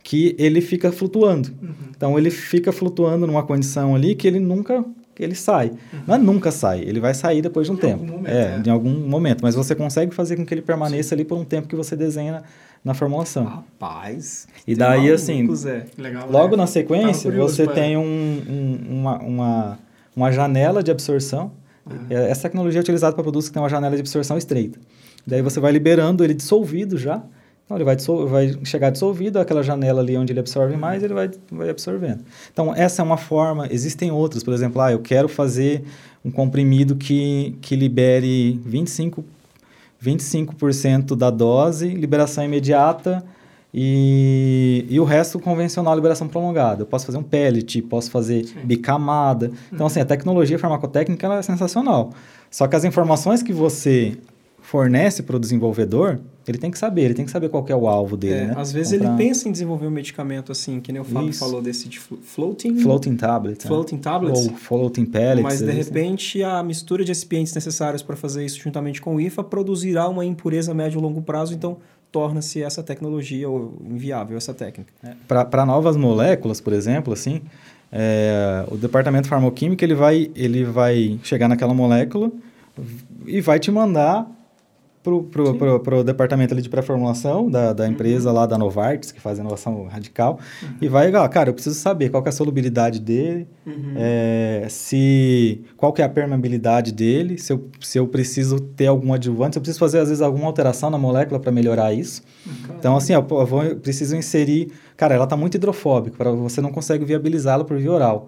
que ele fica flutuando. Então ele fica flutuando numa condição ali que ele nunca ele sai. Não é nunca sai, ele vai sair depois de um Em tempo. algum momento, é, é. em algum momento, mas você consegue fazer com que ele permaneça ali por um tempo que você desenha na, na formulação. Rapaz. E daí, assim. Legal, Logo né? na Tava sequência, curioso você pra- tem um- um- uma, uma, uma janela de absorção. É, Essa tecnologia é utilizada para produtos que têm uma janela de absorção estreita. Daí você vai liberando ele dissolvido já. Então, ele vai, vai chegar dissolvido, aquela janela ali onde ele absorve mais, ele vai, vai absorvendo. Então, essa é uma forma. Existem outras. Por exemplo, ah, eu quero fazer um comprimido que, que libere 25, 25% da dose, liberação imediata, e, e o resto convencional, liberação prolongada. Eu posso fazer um pellet, posso fazer bicamada. Então, assim, a tecnologia farmacotécnica é sensacional. Só que as informações que você fornece para o desenvolvedor, ele tem que saber, ele tem que saber qual é o alvo dele, É, né? Às vezes Comprar ele pensa em desenvolver um medicamento assim, que nem o Fábio Isso. falou desse de flo- floating, Floating tablets. né? floating tablets. Ou floating pellets. mas de repente a mistura de recipientes necessários para fazer isso juntamente com o IFA produzirá uma impureza a médio e longo prazo, então torna-se essa tecnologia ou inviável essa técnica. Para novas moléculas, por exemplo, assim, é, o departamento farmacêutico ele vai, ele vai chegar naquela molécula e vai te mandar pro, pro, pro, pro departamento ali de pré-formulação da, da empresa lá da Novartis, que faz inovação radical, e vai, ah, cara, eu preciso saber qual é a solubilidade dele, é, se qual que é a permeabilidade dele, se eu, se eu preciso ter algum adjuvante, se eu preciso fazer, às vezes, alguma alteração na molécula para melhorar isso. Então, assim, ó, eu, vou, eu preciso inserir... Cara, ela está muito hidrofóbica, pra, você não consegue viabilizá-la por via oral.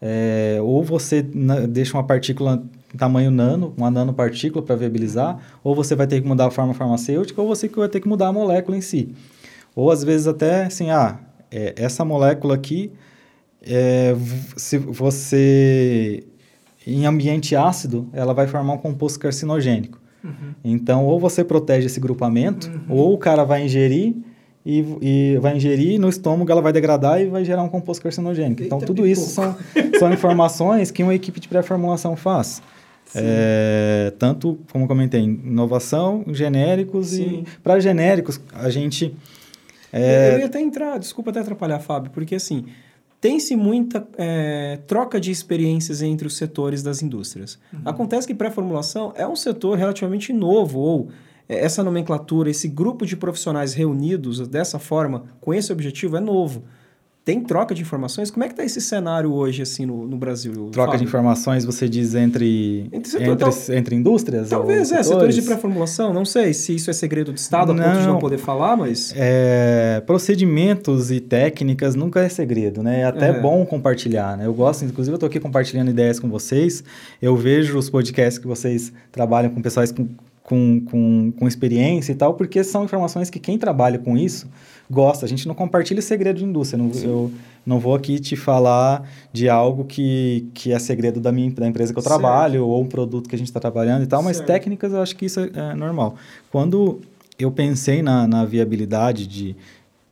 É, ou você na- deixa uma partícula tamanho nano, uma nanopartícula para viabilizar, ou você vai ter que mudar a forma farmacêutica, ou você vai ter que mudar a molécula em si. Ou às vezes até assim, ah, é, essa molécula aqui, é, se você em ambiente ácido, ela vai formar um composto carcinogênico. Então, ou você protege esse grupamento, ou o cara vai ingerir e, e vai ingerir no estômago, ela vai degradar e vai gerar um composto carcinogênico. então, Eita, tudo isso são, são informações que uma equipe de pré-formulação faz. É, tanto, como comentei, inovação, genéricos Sim. e para genéricos a gente Eu ia até entrar, desculpa até atrapalhar, Fábio, porque assim, tem-se muita é, troca de experiências entre os setores das indústrias. Acontece que pré-formulação é um setor relativamente novo, ou é, essa nomenclatura, esse grupo de profissionais reunidos dessa forma, com esse objetivo, é novo. Tem troca de informações? Como é que está esse cenário hoje, assim, no, no Brasil? troca de Fábio? informações, você diz entre Entre setor- entre, tal- entre indústrias? Talvez, é, setores de setores? pré-formulação, não sei se isso é segredo de Estado a ponto de não Não. poder falar, mas... É, procedimentos e técnicas nunca é segredo, né? É até É. bom compartilhar, né? Eu gosto, inclusive eu estou aqui compartilhando ideias com vocês. Eu vejo os podcasts que vocês trabalham com pessoas com, com, com, com experiência e tal, porque são informações que quem trabalha com isso gosta. A gente não compartilha segredo de indústria. Não, eu não vou aqui te falar de algo que, que é segredo da, minha, da empresa que eu Certo. trabalho ou um produto que a gente está trabalhando e tal, mas Certo. técnicas eu acho que isso é, é normal. Quando eu pensei na, na viabilidade de,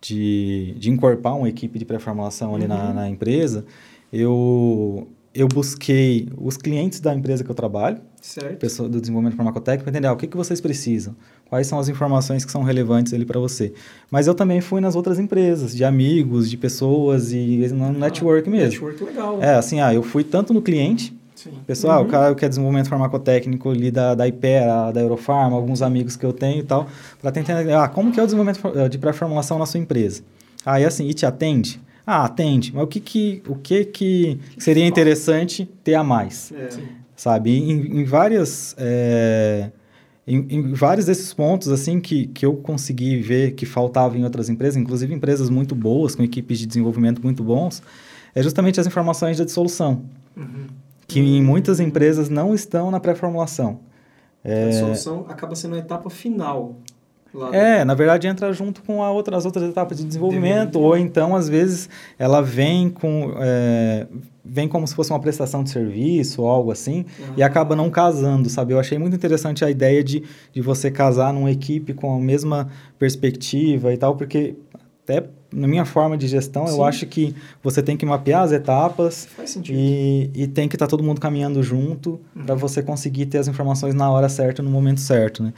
de, de incorporar uma equipe de pré-formulação ali na, na empresa, eu, eu busquei os clientes da empresa que eu trabalho, Certo. pessoa do desenvolvimento farmacotécnico, para entender ah, o que, que vocês precisam, quais são as informações que são relevantes ali para você. Mas eu também fui nas outras empresas, de amigos, de pessoas e no network mesmo. Network legal. É, assim, ah, eu fui tanto no cliente, Sim. Pessoal, o cara que é desenvolvimento farmacotécnico ali da, da Ipera, da Eurofarma, alguns amigos que eu tenho e tal, para tentar entender, ah, como que é o desenvolvimento de pré-formulação na sua empresa? Aí, assim, e te atende? Ah, atende, mas o que que, o que, que seria interessante ter a mais? É. Sabe? Em, em várias... É, em, em, vários desses pontos, assim, que, que eu consegui ver que faltava em outras empresas, inclusive empresas muito boas, com equipes de desenvolvimento muito bons, é justamente as informações da dissolução. Uhum que em muitas empresas não estão na pré-formulação. É... A solução acaba sendo a etapa final. É, na verdade entra junto com a outra, as outras etapas de desenvolvimento, ou então, às vezes, ela vem com. É, vem como se fosse uma prestação de serviço ou algo assim, uhum. e acaba não casando, sabe? Eu achei muito interessante a ideia de, de você casar numa equipe com a mesma perspectiva e tal, porque até na minha forma de gestão, Sim. eu acho que você tem que mapear as etapas e, e tem que estar tá todo mundo caminhando junto uhum. para você conseguir ter as informações na hora certa, no momento certo, né?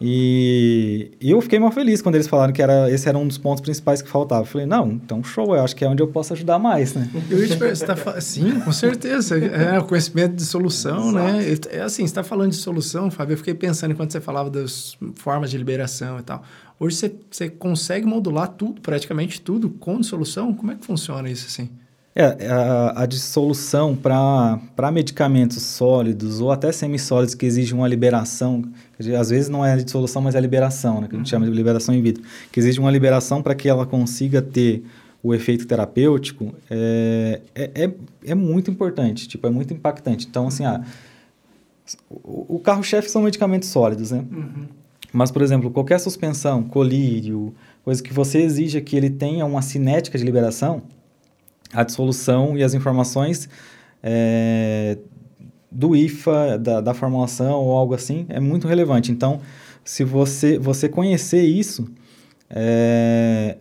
E, e eu fiquei muito feliz quando eles falaram que era, esse era um dos pontos principais que faltava. Eu falei, não, então show, eu acho que é onde eu posso ajudar mais, né? Eu ia te tá Sim, com certeza. É o conhecimento de solução, né? Exato. né? É assim, você está falando de solução, Fábio, eu fiquei pensando enquanto você falava das formas de liberação e tal. Hoje você, você consegue modular tudo, praticamente tudo, com dissolução? Como é que funciona isso assim? É, a, a dissolução para medicamentos sólidos ou até semissólidos que exigem uma liberação, às vezes não é a dissolução, mas é a liberação, né, que a gente chama de liberação in vitro, que exige uma liberação para que ela consiga ter o efeito terapêutico, é, é, é, é, muito importante, tipo, é muito impactante. Então, assim, ah, o, o carro-chefe são medicamentos sólidos, né? Uhum. Mas, por exemplo, qualquer suspensão, colírio, coisa que você exija que ele tenha uma cinética de liberação, a dissolução e as informações é, do IFA, da, da, formulação ou algo assim, é muito relevante. Então, se você, você conhecer isso, é,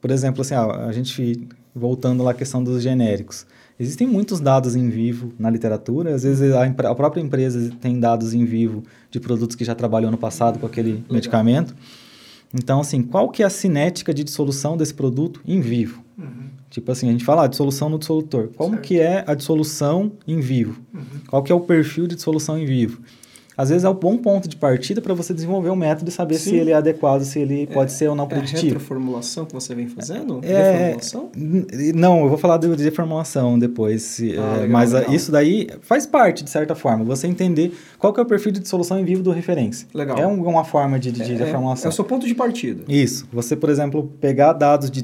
por exemplo, assim, a gente, voltando lá à questão dos genéricos, Existem muitos dados em vivo na literatura, às vezes a, a, própria empresa tem dados em vivo de produtos que já trabalhou no passado com aquele Legal. medicamento. Então, assim, qual que é a cinética de dissolução desse produto em vivo? Uhum. Tipo assim, a gente fala ah, dissolução no dissolutor. Como certo. que é a dissolução em vivo? Qual que é o perfil de dissolução em vivo? às vezes é um bom ponto de partida para você desenvolver um método e saber Sim. se ele é adequado, se ele pode é, ser ou não preditivo. É a retroformulação que você vem fazendo? É, Não, eu vou falar de reformulação depois. Ah, é, legal, mas legal. isso daí faz parte, de certa forma, você entender qual que é o perfil de dissolução em vivo do referência. Legal. É um, uma forma de, de, é, reformulação. É o seu ponto de partida. Isso. Você, por exemplo, pegar dados de,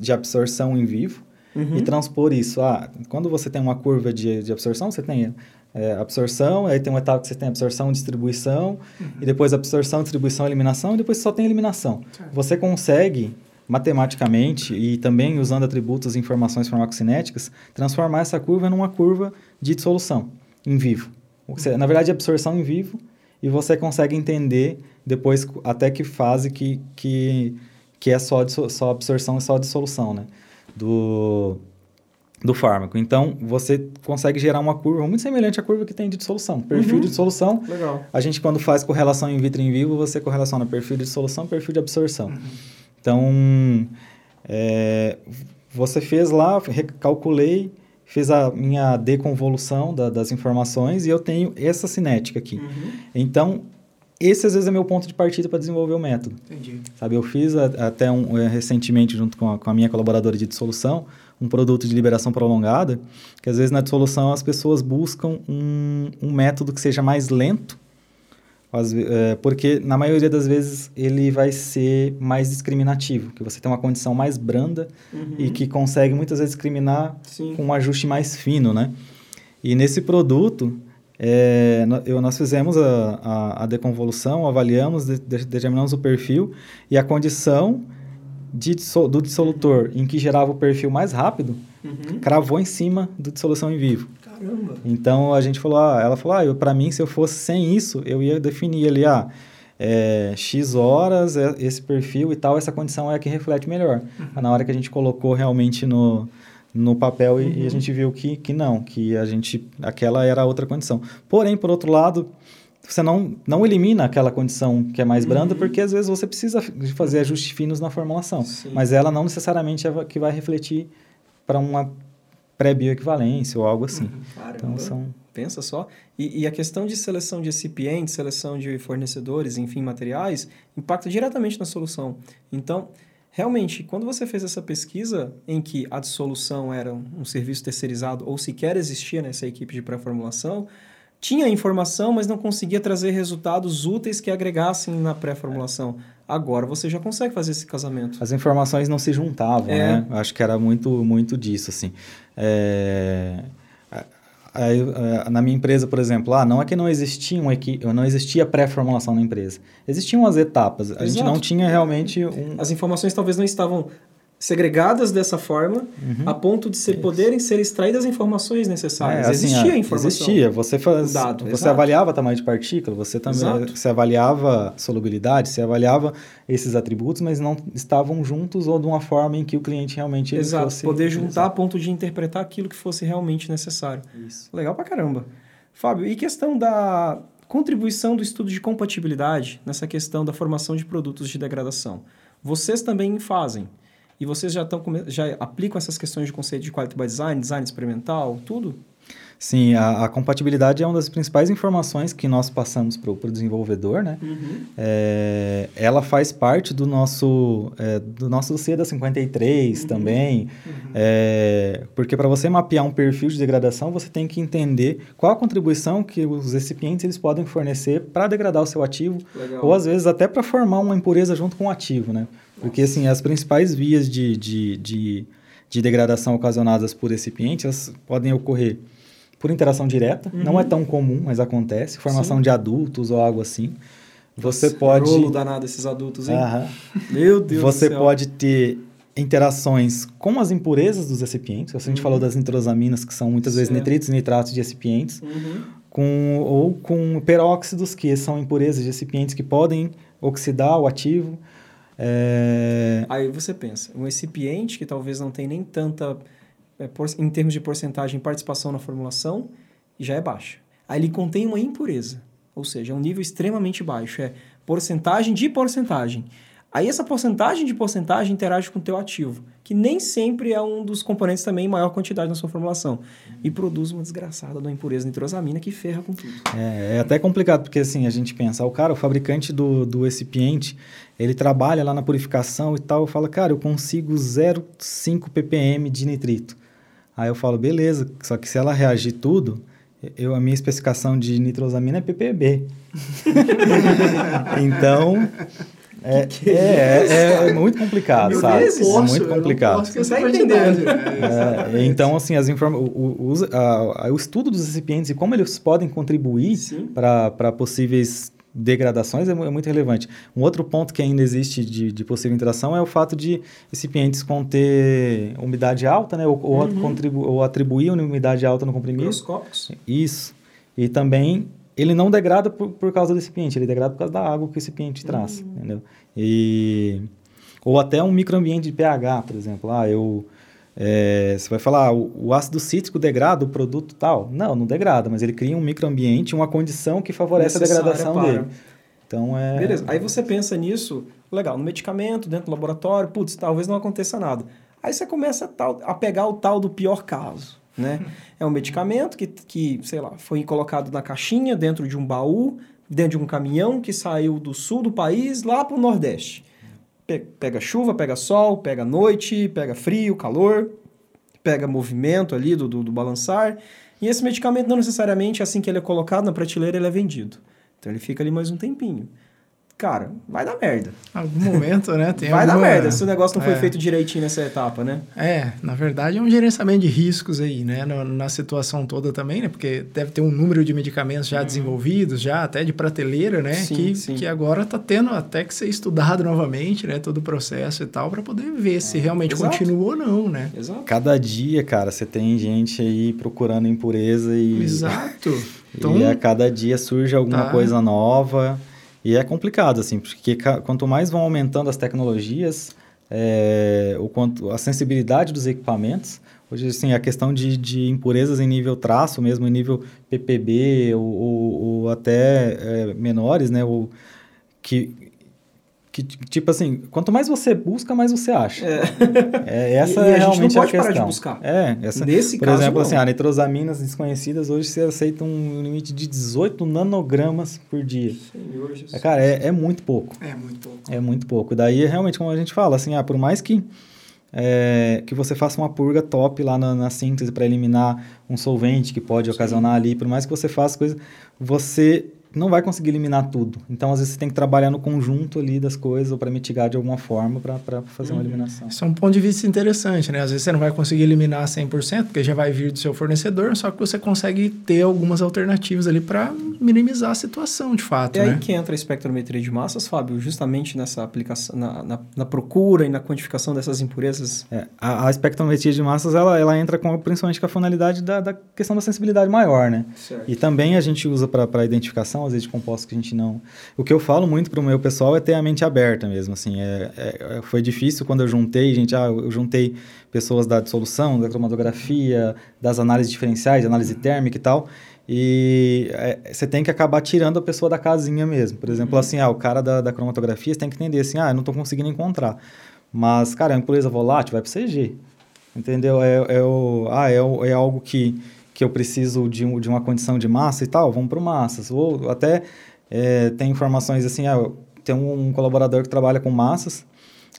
de absorção em vivo, Uhum. e transpor isso. Ah, quando você tem uma curva de, de absorção, você tem é, absorção, aí tem uma etapa que você tem absorção, distribuição, uhum. e depois absorção, distribuição, eliminação, e depois só tem eliminação. Certo. Você consegue, matematicamente, e também usando atributos e informações farmacocinéticas, transformar essa curva numa curva de dissolução em vivo. Você, na verdade, absorção em vivo, e você consegue entender depois até que fase que, que, que é só, só absorção e só dissolução, né? Do do fármaco. Então, você consegue gerar uma curva muito semelhante à curva que tem de dissolução. Perfil uhum. de dissolução. Legal. A gente, quando faz correlação in vitro e in vivo, você correlaciona perfil de dissolução perfil de absorção. Uhum. Então, é, você fez lá, recalculei, fiz a minha deconvolução da, das informações e eu tenho essa cinética aqui. Uhum. Então, esse às vezes é meu ponto de partida para desenvolver o método. Entendi. Sabe, eu fiz a, até um, é, recentemente, junto com a, com a minha colaboradora de dissolução, um produto de liberação prolongada, que às vezes na dissolução as pessoas buscam um, um método que seja mais lento, é, porque na maioria das vezes ele vai ser mais discriminativo, que você tem uma condição mais branda uhum. e que consegue muitas vezes discriminar Sim. com um ajuste mais fino, né? E nesse produto, é, eu, nós fizemos a, a, a deconvolução, avaliamos, de, de, determinamos o perfil e a condição de, do dissolutor em que gerava o perfil mais rápido, uhum. cravou em cima do dissolução em vivo. Caramba! Então a gente falou, ah, ela falou, ah, para mim se eu fosse sem isso, eu ia definir ali, ah, é, X horas, é, esse perfil e tal, essa condição é a que reflete melhor. Uhum. Na hora que a gente colocou realmente no, no papel uhum. e, e, a uhum. gente viu que, que não, que a gente, aquela era a outra condição. Porém, por outro lado, você não, não elimina aquela condição que é mais branda, uhum. porque às vezes você precisa fazer ajustes finos na formulação. Sim. Mas ela não necessariamente é que vai refletir para uma pré-bioequivalência ou algo assim. Caramba. Então, são... Pensa só. E, e, a questão de seleção de recipientes, seleção de fornecedores, enfim, materiais, impacta diretamente na solução. Então, realmente, quando você fez essa pesquisa em que a dissolução era um serviço terceirizado ou sequer existia nessa equipe de pré-formulação, tinha informação, mas não conseguia trazer resultados úteis que agregassem na pré-formulação. Agora você já consegue fazer esse casamento. As informações não se juntavam, é. né? Acho que era muito, muito disso, assim. É... É, na minha empresa, por exemplo, ah, não é que não existia, um equi... não existia pré-formulação na empresa. Existiam as etapas. A Exato. gente não tinha realmente um... As informações talvez não estavam segregadas dessa forma, uhum. a ponto de ser, poderem ser extraídas as informações necessárias. É, assim, existia a informação. Existia. Você, faz, dado, você exato. avaliava tamanho de partícula, você também você avaliava solubilidade, você avaliava esses atributos, mas não estavam juntos ou de uma forma em que o cliente realmente Exato. Fosse, Poder juntar exato. a ponto de interpretar aquilo que fosse realmente necessário. Isso. Legal pra caramba. Fábio, e questão da contribuição do estudo de compatibilidade nessa questão da formação de produtos de degradação? Vocês também fazem. E vocês já, estão, já aplicam essas questões de conceito de quality by design, design experimental, tudo? Sim, a, a, compatibilidade é uma das principais informações que nós passamos para o desenvolvedor, né? Uhum. É, ela faz parte do nosso, é, do nosso dossiê da 53 uhum. também, uhum. É, porque para você mapear um perfil de degradação, você tem que entender qual a contribuição que os recipientes eles podem fornecer para degradar o seu ativo, Legal. ou às vezes até para formar uma impureza junto com o ativo, né? Porque, assim, as principais vias de, de, de, de degradação ocasionadas por recipientes podem ocorrer por interação direta, uhum. não é tão comum, mas acontece, formação Sim. de adultos ou algo assim. Você Nossa, pode... Rolo danado esses adultos, hein? Meu Deus Você pode ter interações com as impurezas dos recipientes, a gente uhum. falou das nitrosaminas, que são muitas certo. vezes nitritos e nitratos de recipientes, uhum. com, ou com peróxidos, que são impurezas de recipientes que podem oxidar o ativo. É... Aí você pensa, um recipiente que talvez não tenha nem tanta, é, por, em termos de porcentagem, participação na formulação, já é baixa. Aí ele contém uma impureza, ou seja, é um nível extremamente baixo, é porcentagem de porcentagem. Aí essa porcentagem de porcentagem interage com o teu ativo, que nem sempre é um dos componentes também em maior quantidade na sua formulação. E produz uma desgraçada da impureza nitrosamina que ferra com tudo. É, é até complicado, porque assim, a gente pensa, o cara, o fabricante do, do recipiente, ele trabalha lá na purificação e tal, eu falo, cara, eu consigo 0,5 ppm de nitrito. Aí eu falo, beleza, só que se ela reagir tudo, eu, a minha especificação de nitrosamina é ppb. então, é, é, é, é, muito complicado, Meu sabe? Deus, é muito complicado. Posso, você está entendendo. É, então, assim, as informa o, o, a, o, estudo dos recipientes e como eles podem contribuir para possíveis degradações é, é, muito relevante. Um outro ponto que ainda existe de, de possível interação é o fato de recipientes conter umidade alta, né? Ou, uhum. ou, atribuir umidade alta no comprimido. Microscópicos. Isso. E também ele não degrada por, por causa do recipiente, ele degrada por causa da água que o recipiente traz, uhum. entendeu? E, ou até um microambiente de pH, por exemplo. Ah, eu... É, você vai falar, ah, o, o, ácido cítrico degrada o produto tal. Não, não degrada, mas ele cria um microambiente, uma condição que favorece a degradação para. dele. Então é. Beleza. Aí você pensa nisso, legal, no medicamento, dentro do laboratório, putz, talvez não aconteça nada. Aí você começa a, tal, a pegar o tal do pior caso. Né? É um medicamento que, que, sei lá, foi colocado na caixinha, dentro de um baú, dentro de um caminhão que saiu do sul do país lá para o Nordeste. Pega chuva, pega sol, pega noite, pega frio, calor, pega movimento ali do, do, do balançar. E esse medicamento não necessariamente, assim que ele é colocado na prateleira, ele é vendido. Então ele fica ali mais um tempinho cara, vai dar merda. Algum momento, né? Tem vai alguma... dar merda se o negócio não foi é. feito direitinho nessa etapa, né? É, na verdade é um gerenciamento de riscos aí, né? Na, na situação toda também, né? Porque deve ter um número de medicamentos já uhum. desenvolvidos, já até de prateleira, né? Sim, que, sim. que agora está tendo até que ser estudado novamente, né? Todo o processo e tal, para poder ver é. se realmente Exato. continua ou não, né? Exato. Cada dia, cara, você tem gente aí procurando impureza e... Exato. Então, e a cada dia surge alguma tá. coisa nova... E é complicado, assim, porque quanto mais vão aumentando as tecnologias, é, o quanto a sensibilidade dos equipamentos, hoje, assim, a questão de, de impurezas em nível traço, mesmo em nível PPB, ou, ou, ou até é, menores, né, ou, que, que, tipo assim, quanto mais você busca, mais você acha. É. É, essa E- e é a gente não realmente pode a parar questão. de buscar. É, essa, Nesse por caso, exemplo, não. assim, a nitrosaminas desconhecidas hoje você aceita um limite de 18 nanogramas por dia. Senhor Jesus. É, cara, é, é muito pouco. É muito pouco. É muito pouco. Daí, realmente, como a gente fala, assim, ah, por mais que, é, que você faça uma purga top lá na, na síntese para eliminar um solvente que pode ocasionar ali, por mais que você faça coisa, você não vai conseguir eliminar tudo. Então, às vezes, você tem que trabalhar no conjunto ali das coisas ou para mitigar de alguma forma para fazer uma eliminação. Isso é um ponto de vista interessante, né? Às vezes você não vai conseguir eliminar 100%, porque já vai vir do seu fornecedor, só que você consegue ter algumas alternativas ali para minimizar a situação, de fato, É aí né? que entra a espectrometria de massas, Fábio, justamente nessa aplicação, na, na, na procura e na quantificação dessas impurezas. É, a, a espectrometria de massas, ela, ela entra com, principalmente com a finalidade da, da questão da sensibilidade maior, né? Certo. E também a gente usa para identificação, às vezes, de compostos que a gente não... O que eu falo muito para o meu pessoal é ter a mente aberta mesmo, assim. É, é- foi difícil quando eu juntei, gente, ah, eu juntei pessoas da dissolução, da cromatografia, das análises diferenciais, análise térmica e tal, e é, você tem que acabar tirando a pessoa da casinha mesmo. Por exemplo, assim, ah, o cara da, da cromatografia, você tem que entender assim, ah, eu não estou conseguindo encontrar. Mas, cara, a impureza volátil vai para o CG. Entendeu? É, é, o, ah, é, é algo que, que eu preciso de, um- de uma condição de massa e tal, vamos para o massas. Ou até é, tem informações assim, ah, tem um, colaborador que trabalha com massas,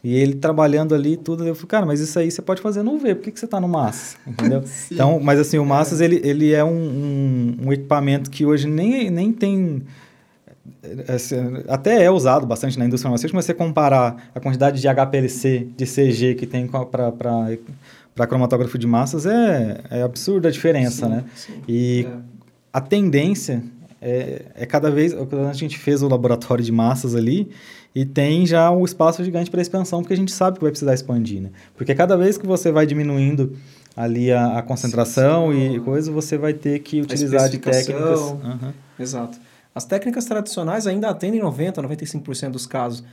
e ele trabalhando ali tudo, eu falo, cara, mas isso aí você pode fazer no V, por que, que você está no massas? Entendeu? Então, mas assim, o massas, ele, ele é um, um, um equipamento que hoje nem, nem tem... é, assim, Até é usado bastante na indústria farmacêutica, mas você comparar a quantidade de HPLC, de CG que tem para para cromatógrafo de massas é, é absurda a diferença, Sim, né? sim. E É. a tendência é, é cada vez. A gente fez o laboratório de massas ali e tem já um espaço gigante para expansão, porque a gente sabe que vai precisar expandir, né? Porque cada vez que você vai diminuindo ali a, a concentração Sim, e coisa, você vai ter que utilizar de técnicas. Aham. Exato. As técnicas tradicionais ainda atendem 90%, 95% dos casos.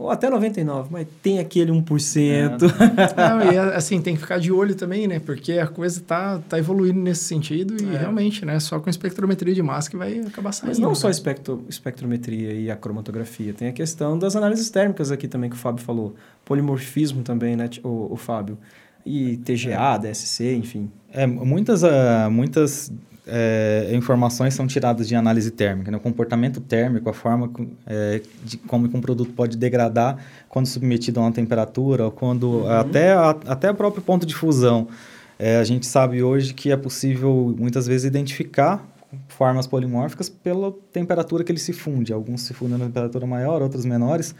Ou até 99%, mas tem aquele 1%. Não, e assim, tem que ficar de olho também, né? Porque a coisa tá, tá evoluindo nesse sentido e É. realmente, né? Só com espectrometria de massa que vai acabar saindo. Mas não né? só a espectro, espectrometria e a cromatografia, tem a questão das análises térmicas aqui também que o Fábio falou. Polimorfismo também, né, o, o Fábio? E TGA, DSC, enfim. É, muitas, ah, muitas é, informações são tiradas de análise térmica, né? o comportamento térmico, a forma com- é, de como um produto pode degradar quando submetido a uma temperatura, ou quando até, a, até o próprio ponto de fusão. É, a gente sabe hoje que é possível muitas vezes identificar formas polimórficas pela temperatura que ele se funde. Alguns se fundem na temperatura maior, outros menores.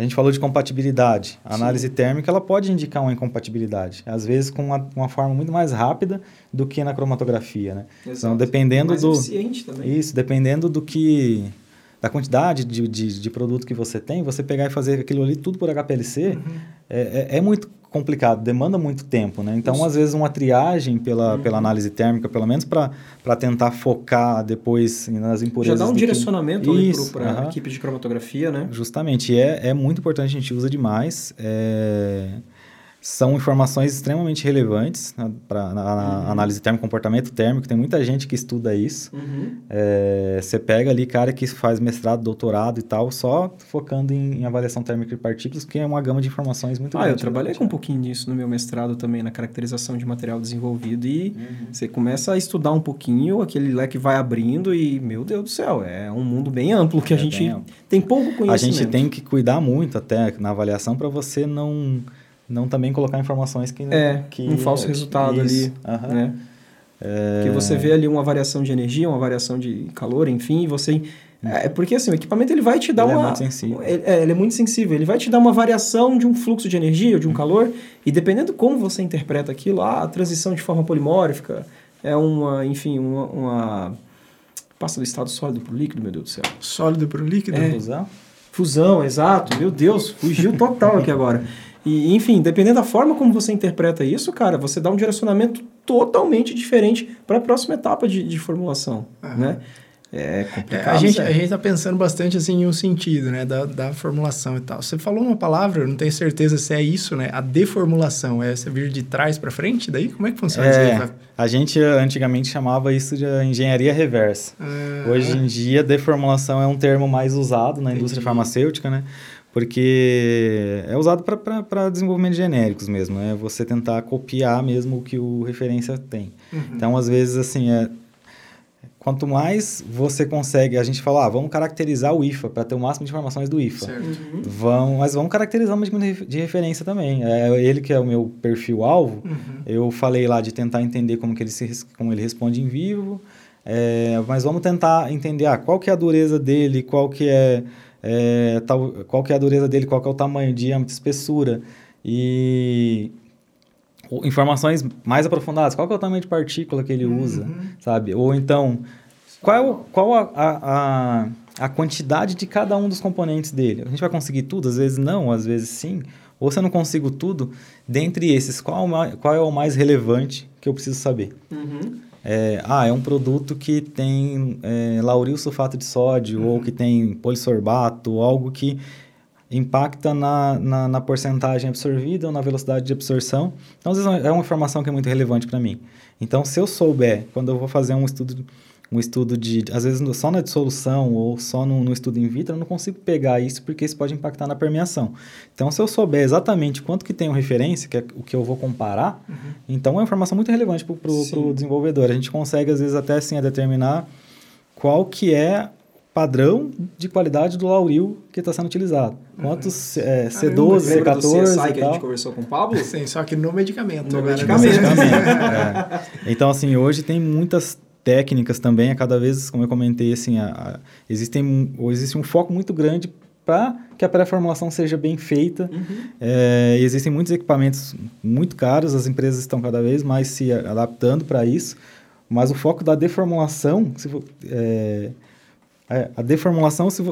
A gente falou de compatibilidade. A análise térmica ela pode indicar uma incompatibilidade, às vezes com uma, uma forma muito mais rápida do que na cromatografia, né? Então, dependendo Mais do eficiente também. isso, dependendo do que da quantidade de, de, de produto que você tem, você pegar e fazer aquilo ali tudo por HPLC é, é, é muito complicado, demanda muito tempo, né? Então, Isso. às vezes, uma triagem pela, pela análise térmica, pelo menos para tentar focar depois nas Já impurezas. dá um que- direcionamento Isso, para a equipe de cromatografia, né? Justamente, e é, é muito importante, a gente usa demais. é, são informações extremamente relevantes para na, Uhum. análise térmica, comportamento térmico. Tem muita gente que estuda isso. Uhum. É, você pega ali cara que faz mestrado, doutorado e tal, só focando em, em avaliação térmica de partículas, que é uma gama de informações muito Ah, eu grande, trabalhei né? com um pouquinho disso no meu mestrado também, na caracterização de material desenvolvido. E Uhum. você começa a estudar um pouquinho, aquele leque vai abrindo e, meu Deus do céu, é um mundo bem amplo que a É gente bem amplo. tem pouco conhecimento. A gente tem que cuidar muito até na avaliação para você não não também colocar informações que É, que um falso resultado isso, ali, né? É, Que você vê ali uma variação de energia, uma variação de calor, enfim, e você... É porque assim, o equipamento ele vai te dar Ele é uma... muito sensível. Ele, é, ele é muito sensível. Ele vai te dar uma variação de um fluxo de energia, ou de um calor, e dependendo como você interpreta aquilo, ah, a transição de forma polimórfica é uma, enfim, uma... uma passa do estado sólido para o líquido, meu Deus do céu. Sólido para o líquido. É. Fusão? Fusão, exato. Meu Deus, fugiu total aqui agora. E, enfim, dependendo da forma como você interpreta isso, cara, você dá um direcionamento totalmente diferente para a próxima etapa de, de formulação, Aham. né? É É, complicado. a, gente, sério. a gente tá pensando bastante assim em um sentido, né, da, da formulação e tal. Você falou uma palavra, eu não tenho certeza se é isso, né? A deformulação, é você vir de trás para frente? Daí como é que funciona isso aí? É, a gente antigamente chamava isso de engenharia reversa. Ah, Hoje em dia, deformulação é um termo mais usado na indústria Entendi. farmacêutica, né? Porque é usado para desenvolvimento de genéricos mesmo, é você tentar copiar mesmo o que o referência tem. Uhum. Então, às vezes, assim, é, quanto mais você consegue, a gente fala, ah, vamos caracterizar o IFA para ter o máximo de informações do IFA. Certo. Uhum. Vão, mas vamos caracterizar uma de referência também. É ele que é o meu perfil alvo. Uhum. Eu falei lá de tentar entender como que ele se como ele responde em vivo, é, mas vamos tentar entender ah, qual que é a dureza dele, qual que é é, tal, qual que é a dureza dele, qual que é o tamanho, diâmetro, espessura e informações mais aprofundadas, qual que é o tamanho de partícula que ele uhum. usa, sabe? Ou então, qual, qual a, a, a, quantidade de cada um dos componentes dele? A gente vai conseguir tudo? Às vezes não, às vezes sim. Ou se eu não consigo tudo, dentre esses, qual, qual é o mais relevante que eu preciso saber? Uhum. É, ah, é um produto que tem é, lauril sulfato de sódio uhum. ou que tem polissorbato, algo que impacta na, na, na, porcentagem absorvida ou na velocidade de absorção. Então, às vezes, é uma informação que é muito relevante para mim. Então, se eu souber, quando eu vou fazer um estudo um estudo de, às vezes só na dissolução ou só no, no, estudo in vitro, eu não consigo pegar isso porque isso pode impactar na permeação. Então, se eu souber exatamente quanto que tem referência, que é o que eu vou comparar, uhum. então é uma informação muito relevante para o desenvolvedor. A gente consegue, às vezes, até assim, a determinar qual que é padrão de qualidade do lauril que está sendo utilizado. Quantos uhum. é, C12, C14 do CSI que a gente conversou com o Pablo? Sim, só que no medicamento. No medicamento. medicamento. é. Então, assim, hoje tem muitas técnicas também, a cada vez, como eu comentei, assim, a, a, existem, existe um foco muito grande para que a pré-formulação seja bem feita. Uhum. É, existem muitos equipamentos muito caros, as empresas estão cada vez mais se adaptando para isso, mas o foco da deformulação, se, é, é, a deformulação, se,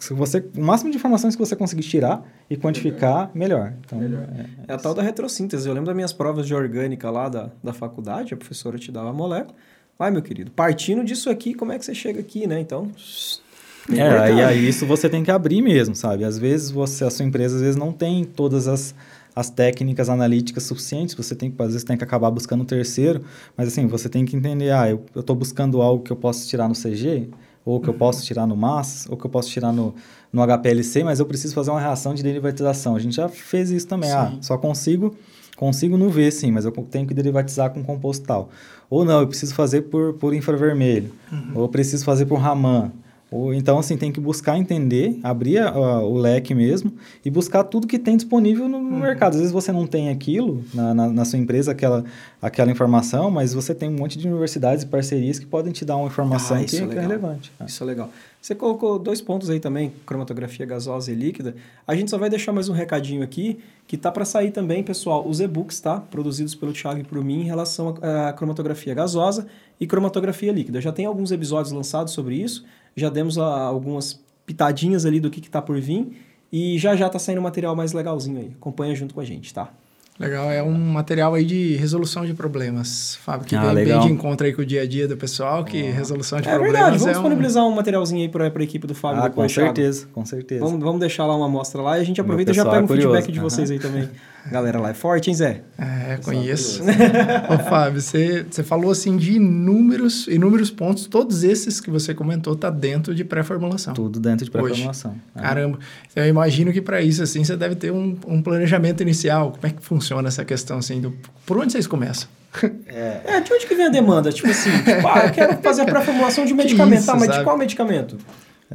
se, você, o máximo de informações que você conseguir tirar e quantificar, melhor. Então, melhor. É, é, a tal da retrossíntese. Eu lembro das minhas provas de orgânica lá da, da faculdade, a professora te dava a molécula, Vai, meu querido, partindo disso aqui, como é que você chega aqui, né? Então. É, e aí isso você tem que abrir mesmo, sabe? Às vezes você, a sua empresa às vezes não tem todas as, as técnicas analíticas suficientes, você tem às vezes tem que acabar buscando um terceiro, mas assim, você tem que entender, ah, eu estou buscando algo que eu posso tirar no CG, ou que eu posso tirar no MAS, ou que eu posso tirar no, no HPLC, mas eu preciso fazer uma reação de derivatização. A gente já fez isso também. Ah, Sim. Ah, só consigo consigo no V, sim, mas eu tenho que derivatizar com composto tal. Ou não, eu preciso fazer por, por infravermelho. Uhum. Ou eu preciso fazer por Raman. Ou, então, assim, tem que buscar entender, abrir a, o leque mesmo e buscar tudo que tem disponível no, no uhum. mercado. Às vezes você não tem aquilo na, na, na, sua empresa, aquela, aquela informação, mas você tem um monte de universidades e parcerias que podem te dar uma informação ah, que é, é relevante. Isso é legal. Você colocou dois pontos aí também, cromatografia gasosa e líquida. A gente só vai deixar mais um recadinho aqui, que tá para sair também, pessoal, os e-books, tá? Produzidos pelo Thiago e por mim em relação à cromatografia gasosa e cromatografia líquida. Já tem alguns episódios lançados sobre isso, já demos a, algumas pitadinhas ali do que, que tá por vir e já já tá saindo um material mais legalzinho aí. Acompanha junto com a gente, tá? Legal, é um material aí de resolução de problemas, Fábio, que ah, vem legal. bem de encontro aí com o dia a dia do pessoal, que ah. resolução de é problemas verdade. Vamos é disponibilizar um... um materialzinho aí para a equipe do Fábio ah, com certeza, com certeza. Vamos, vamos deixar lá uma amostra lá e a gente aproveita e já pega é um feedback de vocês aí também. Galera lá é forte, hein, Zé? É, conheço. Ô, Fábio, você, você falou assim de inúmeros, inúmeros pontos, todos esses que você comentou tá dentro de pré-formulação. Tudo dentro de pré-formulação. É. Caramba. Então, eu imagino que para isso, assim, você deve ter um, um planejamento inicial. Como é que funciona essa questão, assim, do, por onde vocês começam? É. é, de onde que vem a demanda? Tipo assim, tipo, ah, eu quero fazer a pré-formulação de um medicamento. Isso, tá, mas sabe? de qual medicamento?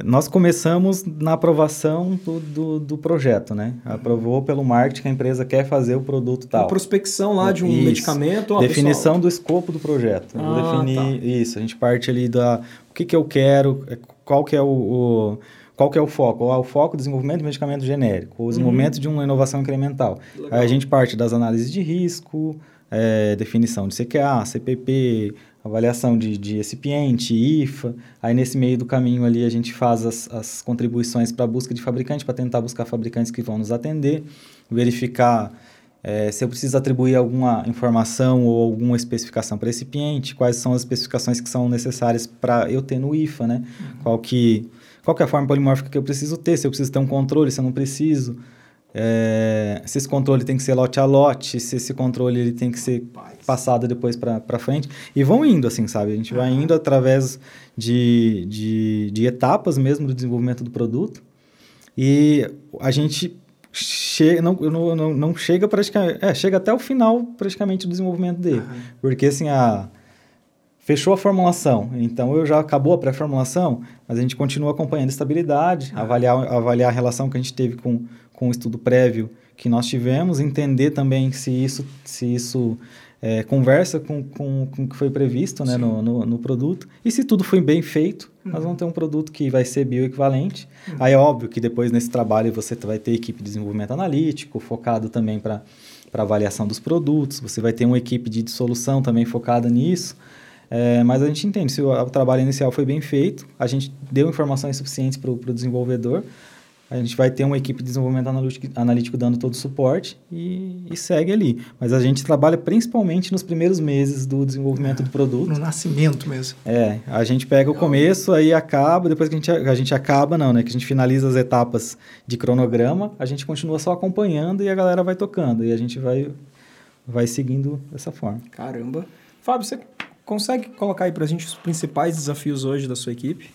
Nós começamos na aprovação do, do, do, projeto, né? Aprovou pelo marketing que a empresa quer fazer o produto tal. A prospecção lá de um isso. medicamento. Ó, Definição pessoal... do escopo do projeto. Ah, definir tá. isso. A gente parte ali da o que, que eu quero, é, qual que é o, o qual que é o foco? O foco do desenvolvimento de medicamento genérico, o desenvolvimento uhum. de uma inovação incremental. Legal. Aí a gente parte das análises de risco, é, definição de CQA, CPP, avaliação de, de recipiente, IFA. Aí nesse meio do caminho ali a gente faz as, as contribuições para a busca de fabricante, para tentar buscar fabricantes que vão nos atender, verificar é, se eu preciso atribuir alguma informação ou alguma especificação para recipiente, quais são as especificações que são necessárias para eu ter no IFA, né? Uhum. Qual, que, qual que é a forma polimórfica que eu preciso ter, se eu preciso ter um controle, se eu não preciso. É, se esse controle tem que ser lote a lote, se esse controle ele tem que ser passado depois para frente. E vão indo, assim, sabe? A gente vai indo através de, de, de, etapas mesmo do desenvolvimento do produto. e a gente chega, não, não, não, não chega praticamente, é, chega até o final praticamente do desenvolvimento dele. Uhum. Porque assim, a, fechou a formulação, então eu já acabou a pré-formulação, mas a gente continua acompanhando a estabilidade, uhum. avaliar, avaliar a relação que a gente teve com, com o estudo prévio que nós tivemos, entender também se isso, se isso é, conversa com, com, com o que foi previsto né, no, no, no, produto. E se tudo foi bem feito, uhum. nós vamos ter um produto que vai ser bioequivalente. Uhum. Aí é óbvio que depois nesse trabalho você vai ter equipe de desenvolvimento analítico, focado também para avaliação dos produtos. Você vai ter uma equipe de dissolução também focada nisso. É, mas a gente entende, se o, o, trabalho inicial foi bem feito, a gente deu informações suficientes para o desenvolvedor, a gente vai ter uma equipe de desenvolvimento analítico, analítico dando todo o suporte e, e, segue ali. Mas a gente trabalha principalmente nos primeiros meses do desenvolvimento do produto. No nascimento mesmo. É, a gente pega o começo, aí acaba, depois que a gente, a gente acaba, não, né? Que a gente finaliza as etapas de cronograma, a gente continua só acompanhando e a galera vai tocando. E a gente vai, vai seguindo dessa forma. Caramba. Fábio, você consegue colocar aí pra gente os principais desafios hoje da sua equipe?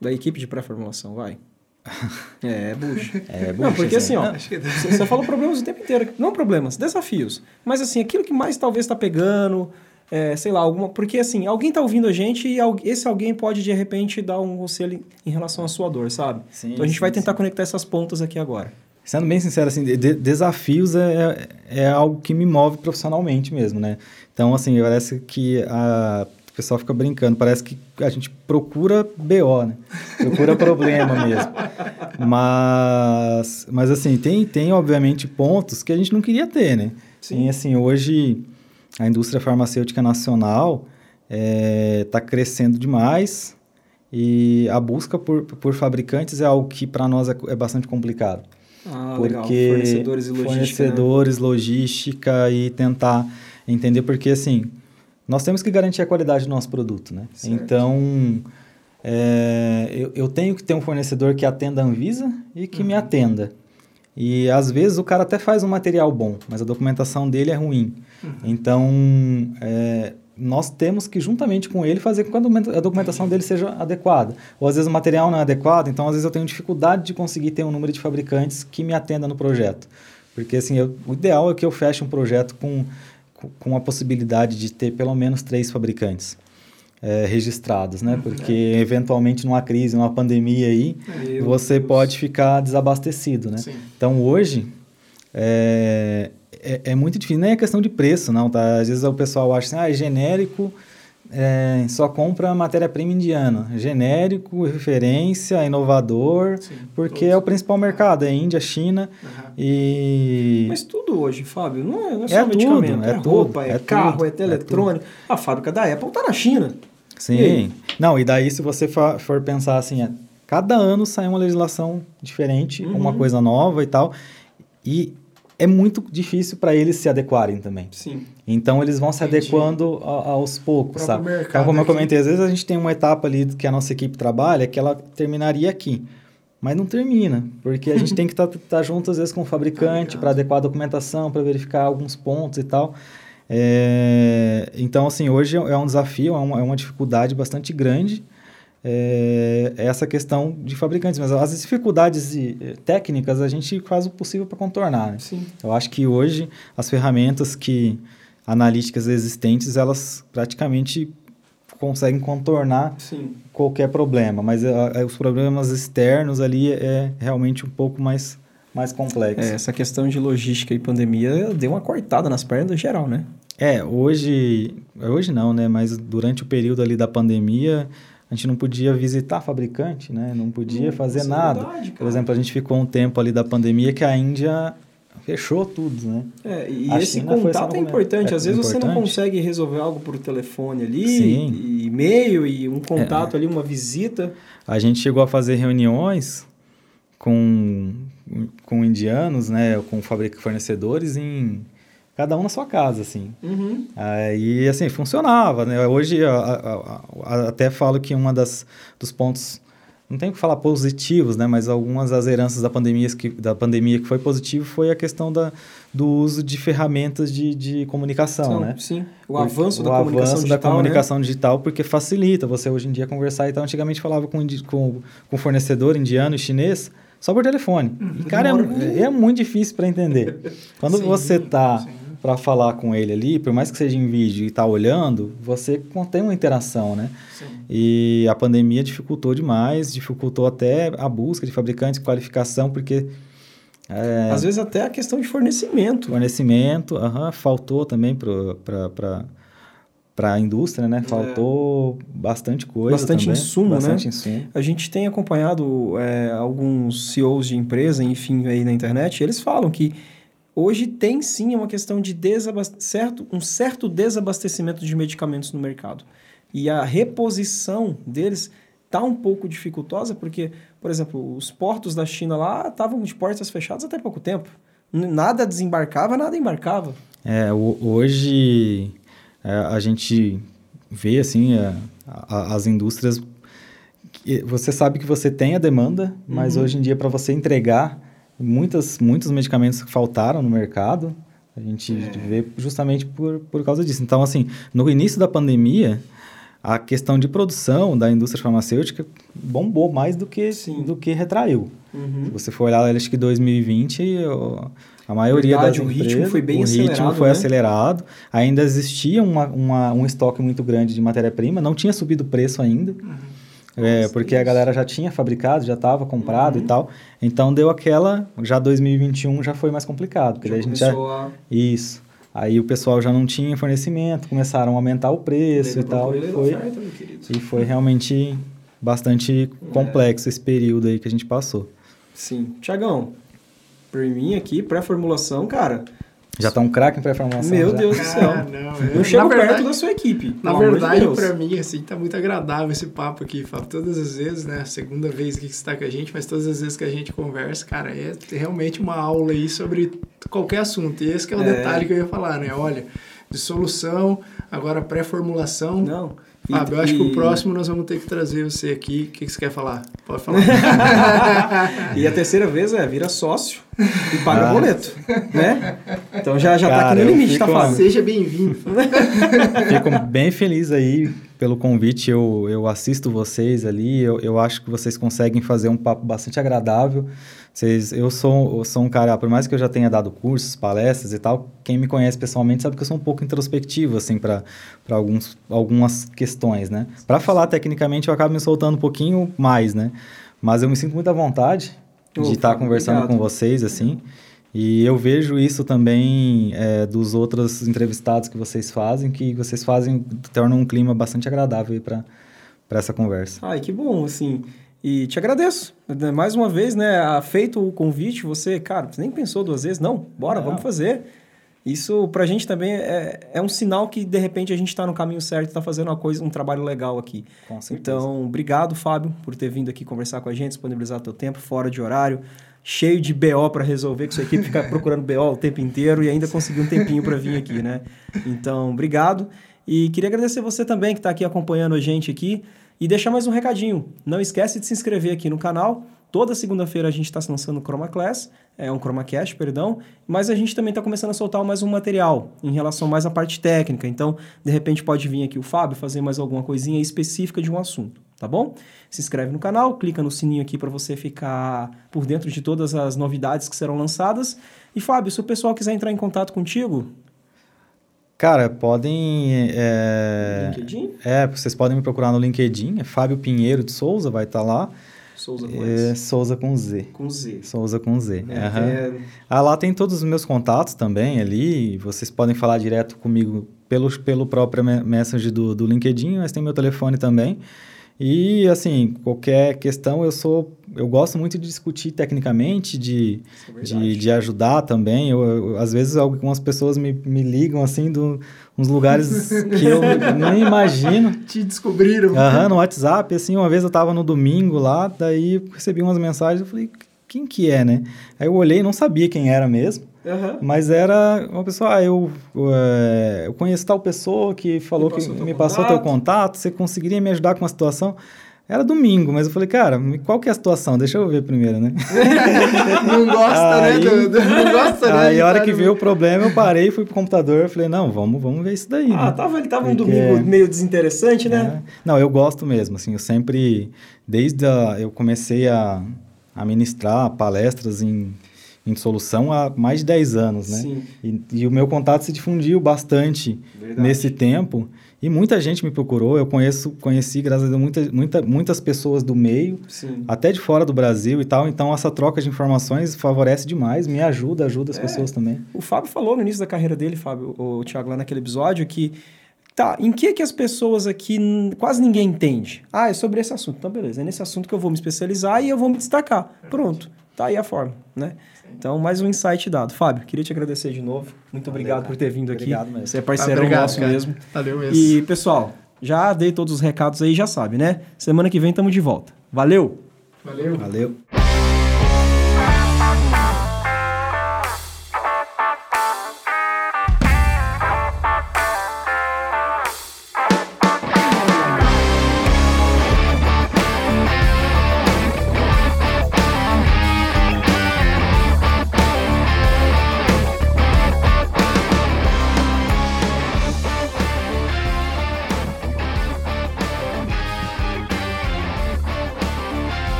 Da equipe de pré-formulação, vai. É, bucha. É, bucha. Não, porque assim, ó, você falou problemas o tempo inteiro. Não problemas, desafios. Mas assim, aquilo que mais talvez está pegando, é, sei lá, alguma. Porque assim, alguém está ouvindo a gente e esse alguém pode de repente dar um conselho em relação à sua dor, sabe? Sim, então a gente sim, vai tentar sim. conectar essas pontas aqui agora. Sendo bem sincero, assim, de, desafios é, é algo que me move profissionalmente mesmo, né? Então, assim, parece que a o pessoal fica brincando, parece que a gente procura BO, né? Procura problema mesmo. Mas, mas assim, tem, tem obviamente pontos que a gente não queria ter, né? Sim. Assim, hoje a indústria farmacêutica nacional está é, tá crescendo demais e a busca por, por fabricantes é algo que para nós é, é, bastante complicado. Ah, porque legal. Fornecedores e logística. Né? Fornecedores, né? logística e tentar entender, porque assim nós temos que garantir a qualidade do nosso produto, né? Certo. Então, é, eu, eu, tenho que ter um fornecedor que atenda a Anvisa e que uhum. me atenda. E às vezes o cara até faz um material bom, mas a documentação dele é ruim. Uhum. Então, é, nós temos que, juntamente com ele, fazer com que a documentação dele seja adequada. Ou às vezes o material não é adequado, então às vezes eu tenho dificuldade de conseguir ter um número de fabricantes que me atenda no projeto. Porque assim, eu, o ideal é que eu feche um projeto com com a possibilidade de ter pelo menos três fabricantes é, registrados, né? Uhum. Porque é. eventualmente numa crise, numa pandemia aí, Meu você Deus. pode ficar desabastecido, né? Sim. Então hoje é, é, é, muito difícil, nem é questão de preço, não, tá? Às vezes o pessoal acha assim, ah, é genérico, é, só compra matéria-prima indiana. Genérico, referência, inovador, Sim, porque todos. é o principal mercado, é Índia, China uhum. e... Mas tudo hoje, Fábio, não é, não é só é medicamento, tudo, é, é roupa, é, é carro, tudo, é eletrônico. a fábrica da Apple está na China. Sim, e não, e daí se você for, for pensar assim, cada ano sai uma legislação diferente, uhum. uma coisa nova e tal, e é muito difícil para eles se adequarem também. Sim. Então eles vão se Entendi. adequando a, aos poucos, sabe? Então, como eu comentei, às vezes a gente tem uma etapa ali que a nossa equipe trabalha que ela terminaria aqui. Mas não termina, porque a gente tem que estar tá, tá junto às vezes com o fabricante para adequar a documentação, para verificar alguns pontos e tal. É, então, assim, hoje é um desafio, é uma, é uma dificuldade bastante grande, é, essa questão de fabricantes. Mas as dificuldades eh, técnicas a gente faz o possível para contornar. Né? Sim. Eu acho que hoje as ferramentas que analíticas existentes elas praticamente conseguem contornar Sim. qualquer problema, mas uh, os problemas externos ali é realmente um pouco mais mais complexo. É, essa questão de logística e pandemia deu uma cortada nas pernas do geral, né? É, hoje, hoje não, né? Mas durante o período ali da pandemia, a gente não podia visitar fabricante, né? Não podia hum, fazer nada. Verdade, Por exemplo, a gente ficou um tempo ali da pandemia que a Índia fechou tudo, né? É, e a esse China contato é importante. É, Às vezes importante. você não consegue resolver algo por telefone ali, e-mail e um contato é. ali, uma visita. A gente chegou a fazer reuniões com, com indianos, né? Com fabricantes fornecedores em cada um na sua casa, assim. Uhum. Aí, assim, funcionava, né? Hoje, a, a, a, até falo que uma das dos pontos, não tenho que falar positivos, né? Mas algumas das heranças da pandemia que, da pandemia que foi positivo foi a questão da, do uso de ferramentas de, de comunicação, sim, né? Sim, o avanço da o comunicação avanço digital, da comunicação né? digital, porque facilita você hoje em dia conversar. Então, antigamente falava com, com, com fornecedor indiano e chinês, só por telefone. E, cara, é, é muito difícil para entender. Quando Sim, você tá sim. Para falar com ele ali, por mais que seja em vídeo e tá olhando, você tem uma interação, né? Sim. E a pandemia dificultou demais, dificultou até a busca de fabricantes, qualificação, porque é, Às vezes até a questão de fornecimento. fornecimento, aham, faltou também para a indústria, né? Faltou bastante coisa É. Bastante também. insumo, né? bastante insumo. A gente tem acompanhado é, alguns CEOs de empresa, enfim, aí na internet, eles falam que hoje tem sim uma questão de certo, um certo desabastecimento de medicamentos no mercado. E a reposição deles está um pouco dificultosa, porque, por exemplo, os portos da China lá estavam de portas fechadas até pouco tempo. Nada desembarcava, nada embarcava. É, ho- hoje é, a gente vê assim é, a- a- as indústrias. Você sabe que você tem a demanda, mas Uhum. hoje em dia para você entregar muitas, muitos medicamentos faltaram no mercado, a gente É. vê justamente por, por causa disso. Então, assim, no início da pandemia, a questão de produção da indústria farmacêutica bombou mais do que, Sim. do que retraiu. Uhum. Se você for olhar, acho que 2020, o- a maioria Verdade, das o ritmo foi bem o ritmo acelerado, foi né? acelerado. Ainda existia uma, uma- um estoque muito grande de matéria-prima, não tinha subido o preço ainda, é, porque a galera já tinha fabricado, já estava comprado Uhum. e tal. Então deu aquela, já 2021 já foi mais complicado, porque Já daí a gente já, a... isso. Aí o pessoal já não tinha fornecimento, começaram a aumentar o preço e tal, e foi, e foi realmente bastante É. complexo esse período aí que a gente passou. Sim. Tiagão, por mim aqui, pré-formulação, cara, Já tá um craque em pré-formação? Meu já? Deus do céu. Ah, não, eu- eu chego verdade, perto da sua equipe. Na de verdade, Deus. pra mim, assim, tá muito agradável esse papo aqui, Fábio. Todas as vezes, né? Segunda vez que você tá com a gente, mas todas as vezes que a gente conversa, cara, é realmente uma aula aí sobre qualquer assunto. E esse que é o É. detalhe que eu ia falar, né? Olha, dissolução, agora pré-formulação. Não. Fábio, eu acho que o próximo nós vamos ter que trazer você aqui. O que, que você quer falar? Pode falar. E a terceira vez é, vira sócio e paga Ah. boleto, né? Então já, já tá Cara, aqui no limite, tá Fábio? Seja bem-vindo. Fico bem feliz aí pelo convite. Eu, eu assisto vocês ali. Eu, eu acho que vocês conseguem fazer um papo bastante agradável. Vocês, eu, sou, eu sou um cara, por mais que eu já tenha dado cursos, palestras e tal, quem me conhece pessoalmente sabe que eu sou um pouco introspectivo, assim, para algumas questões, né? Para falar tecnicamente, eu acabo me soltando um pouquinho mais, né? Mas eu me sinto muito à vontade de estar Fábio, conversando obrigado. com vocês, assim. E eu vejo isso também é, dos outros entrevistados que vocês fazem, que vocês fazem, tornam um clima bastante agradável para essa conversa. Ai, que bom, assim. E te agradeço. né, Mais uma vez, né? Feito o convite, você, cara, você nem pensou duas vezes. Não, bora, Não. vamos fazer. Isso pra gente também é, é um sinal que, de repente, a gente tá no caminho certo e tá fazendo uma coisa, um trabalho legal aqui. Com certeza. Então, obrigado, Fábio, por ter vindo aqui conversar com a gente, disponibilizar teu tempo fora de horário, cheio de BO para resolver, que sua equipe fica procurando BO o tempo inteiro e ainda conseguiu um tempinho para vir aqui, né? Então, obrigado. E queria agradecer você também que está aqui acompanhando a gente aqui e deixar mais um recadinho. Não esquece de se inscrever aqui no canal. Toda segunda-feira a gente está lançando o Chroma Class, é um ChromaCast, perdão, mas a gente também está começando a soltar mais um material em relação mais à parte técnica. Então, de repente pode vir aqui o Fábio fazer mais alguma coisinha específica de um assunto, tá bom? Se inscreve no canal, clica no sininho aqui para você ficar por dentro de todas as novidades que serão lançadas. E Fábio, se o pessoal quiser entrar em contato contigo, Cara, podem. É, LinkedIn, é, vocês podem me procurar no LinkedIn, é Fábio Pinheiro de Souza, vai estar lá. Souza com É, Souza com Z. com Z. Souza com Z. É, aham. é- Ah, lá tem todos os meus contatos também ali. Vocês podem falar direto comigo pelo, pelo próprio me- message do, do LinkedIn, mas tem meu telefone também. E assim, qualquer questão eu sou. Eu gosto muito de discutir tecnicamente, de, é de, de ajudar também. Eu, eu- às vezes algumas pessoas me, me ligam assim de uns lugares que eu nem imagino. Te descobriram. No WhatsApp, assim, uma vez eu tava no domingo lá, daí recebi umas mensagens, eu falei, quem que é, né? Aí eu olhei, não sabia quem era mesmo, Aham. mas era uma pessoa, ah, eu, é, eu conheço tal pessoa que falou Me que me passou teu contato. contato, você conseguiria me ajudar com a situação? Era domingo, mas eu falei, cara, qual que é a situação? Deixa eu ver primeiro, né? Não gosta, Aí- né? do- do- não gosta, né? Aí a hora que veio o problema, eu parei, fui pro computador, falei, não, vamos, vamos ver isso daí, Ah, né? tava, ele tava um Porque- domingo meio desinteressante, né? É. Não, eu gosto mesmo, assim, eu sempre, desde a, eu comecei a, a ministrar palestras em, em solução há mais de 10 anos, né? Sim. E, e o meu contato se difundiu bastante Verdade. nesse tempo. E muita gente me procurou. Eu conheço, conheci, graças a Deus, muita, muita, muitas pessoas do meio, Sim. até de fora do Brasil e tal. Então, essa troca de informações favorece demais, me ajuda, ajuda É. as pessoas também. O Fábio falou no início da carreira dele, Fábio, o Thiago, lá naquele episódio, que tá, em que que as pessoas aqui quase ninguém entende? Ah, é sobre esse assunto. Então, beleza, é nesse assunto que eu vou me especializar e eu vou me destacar. Pronto, tá aí a forma, né? Então, mais um insight dado. Fábio, queria te agradecer de novo. Muito obrigado cara. por ter vindo aqui. Obrigado mesmo. Você é parceiro Obrigado, nosso cara. mesmo. Valeu mesmo. E, pessoal, já dei todos os recados aí, já sabe, né? Semana que vem estamos de volta. Valeu! Valeu. Valeu.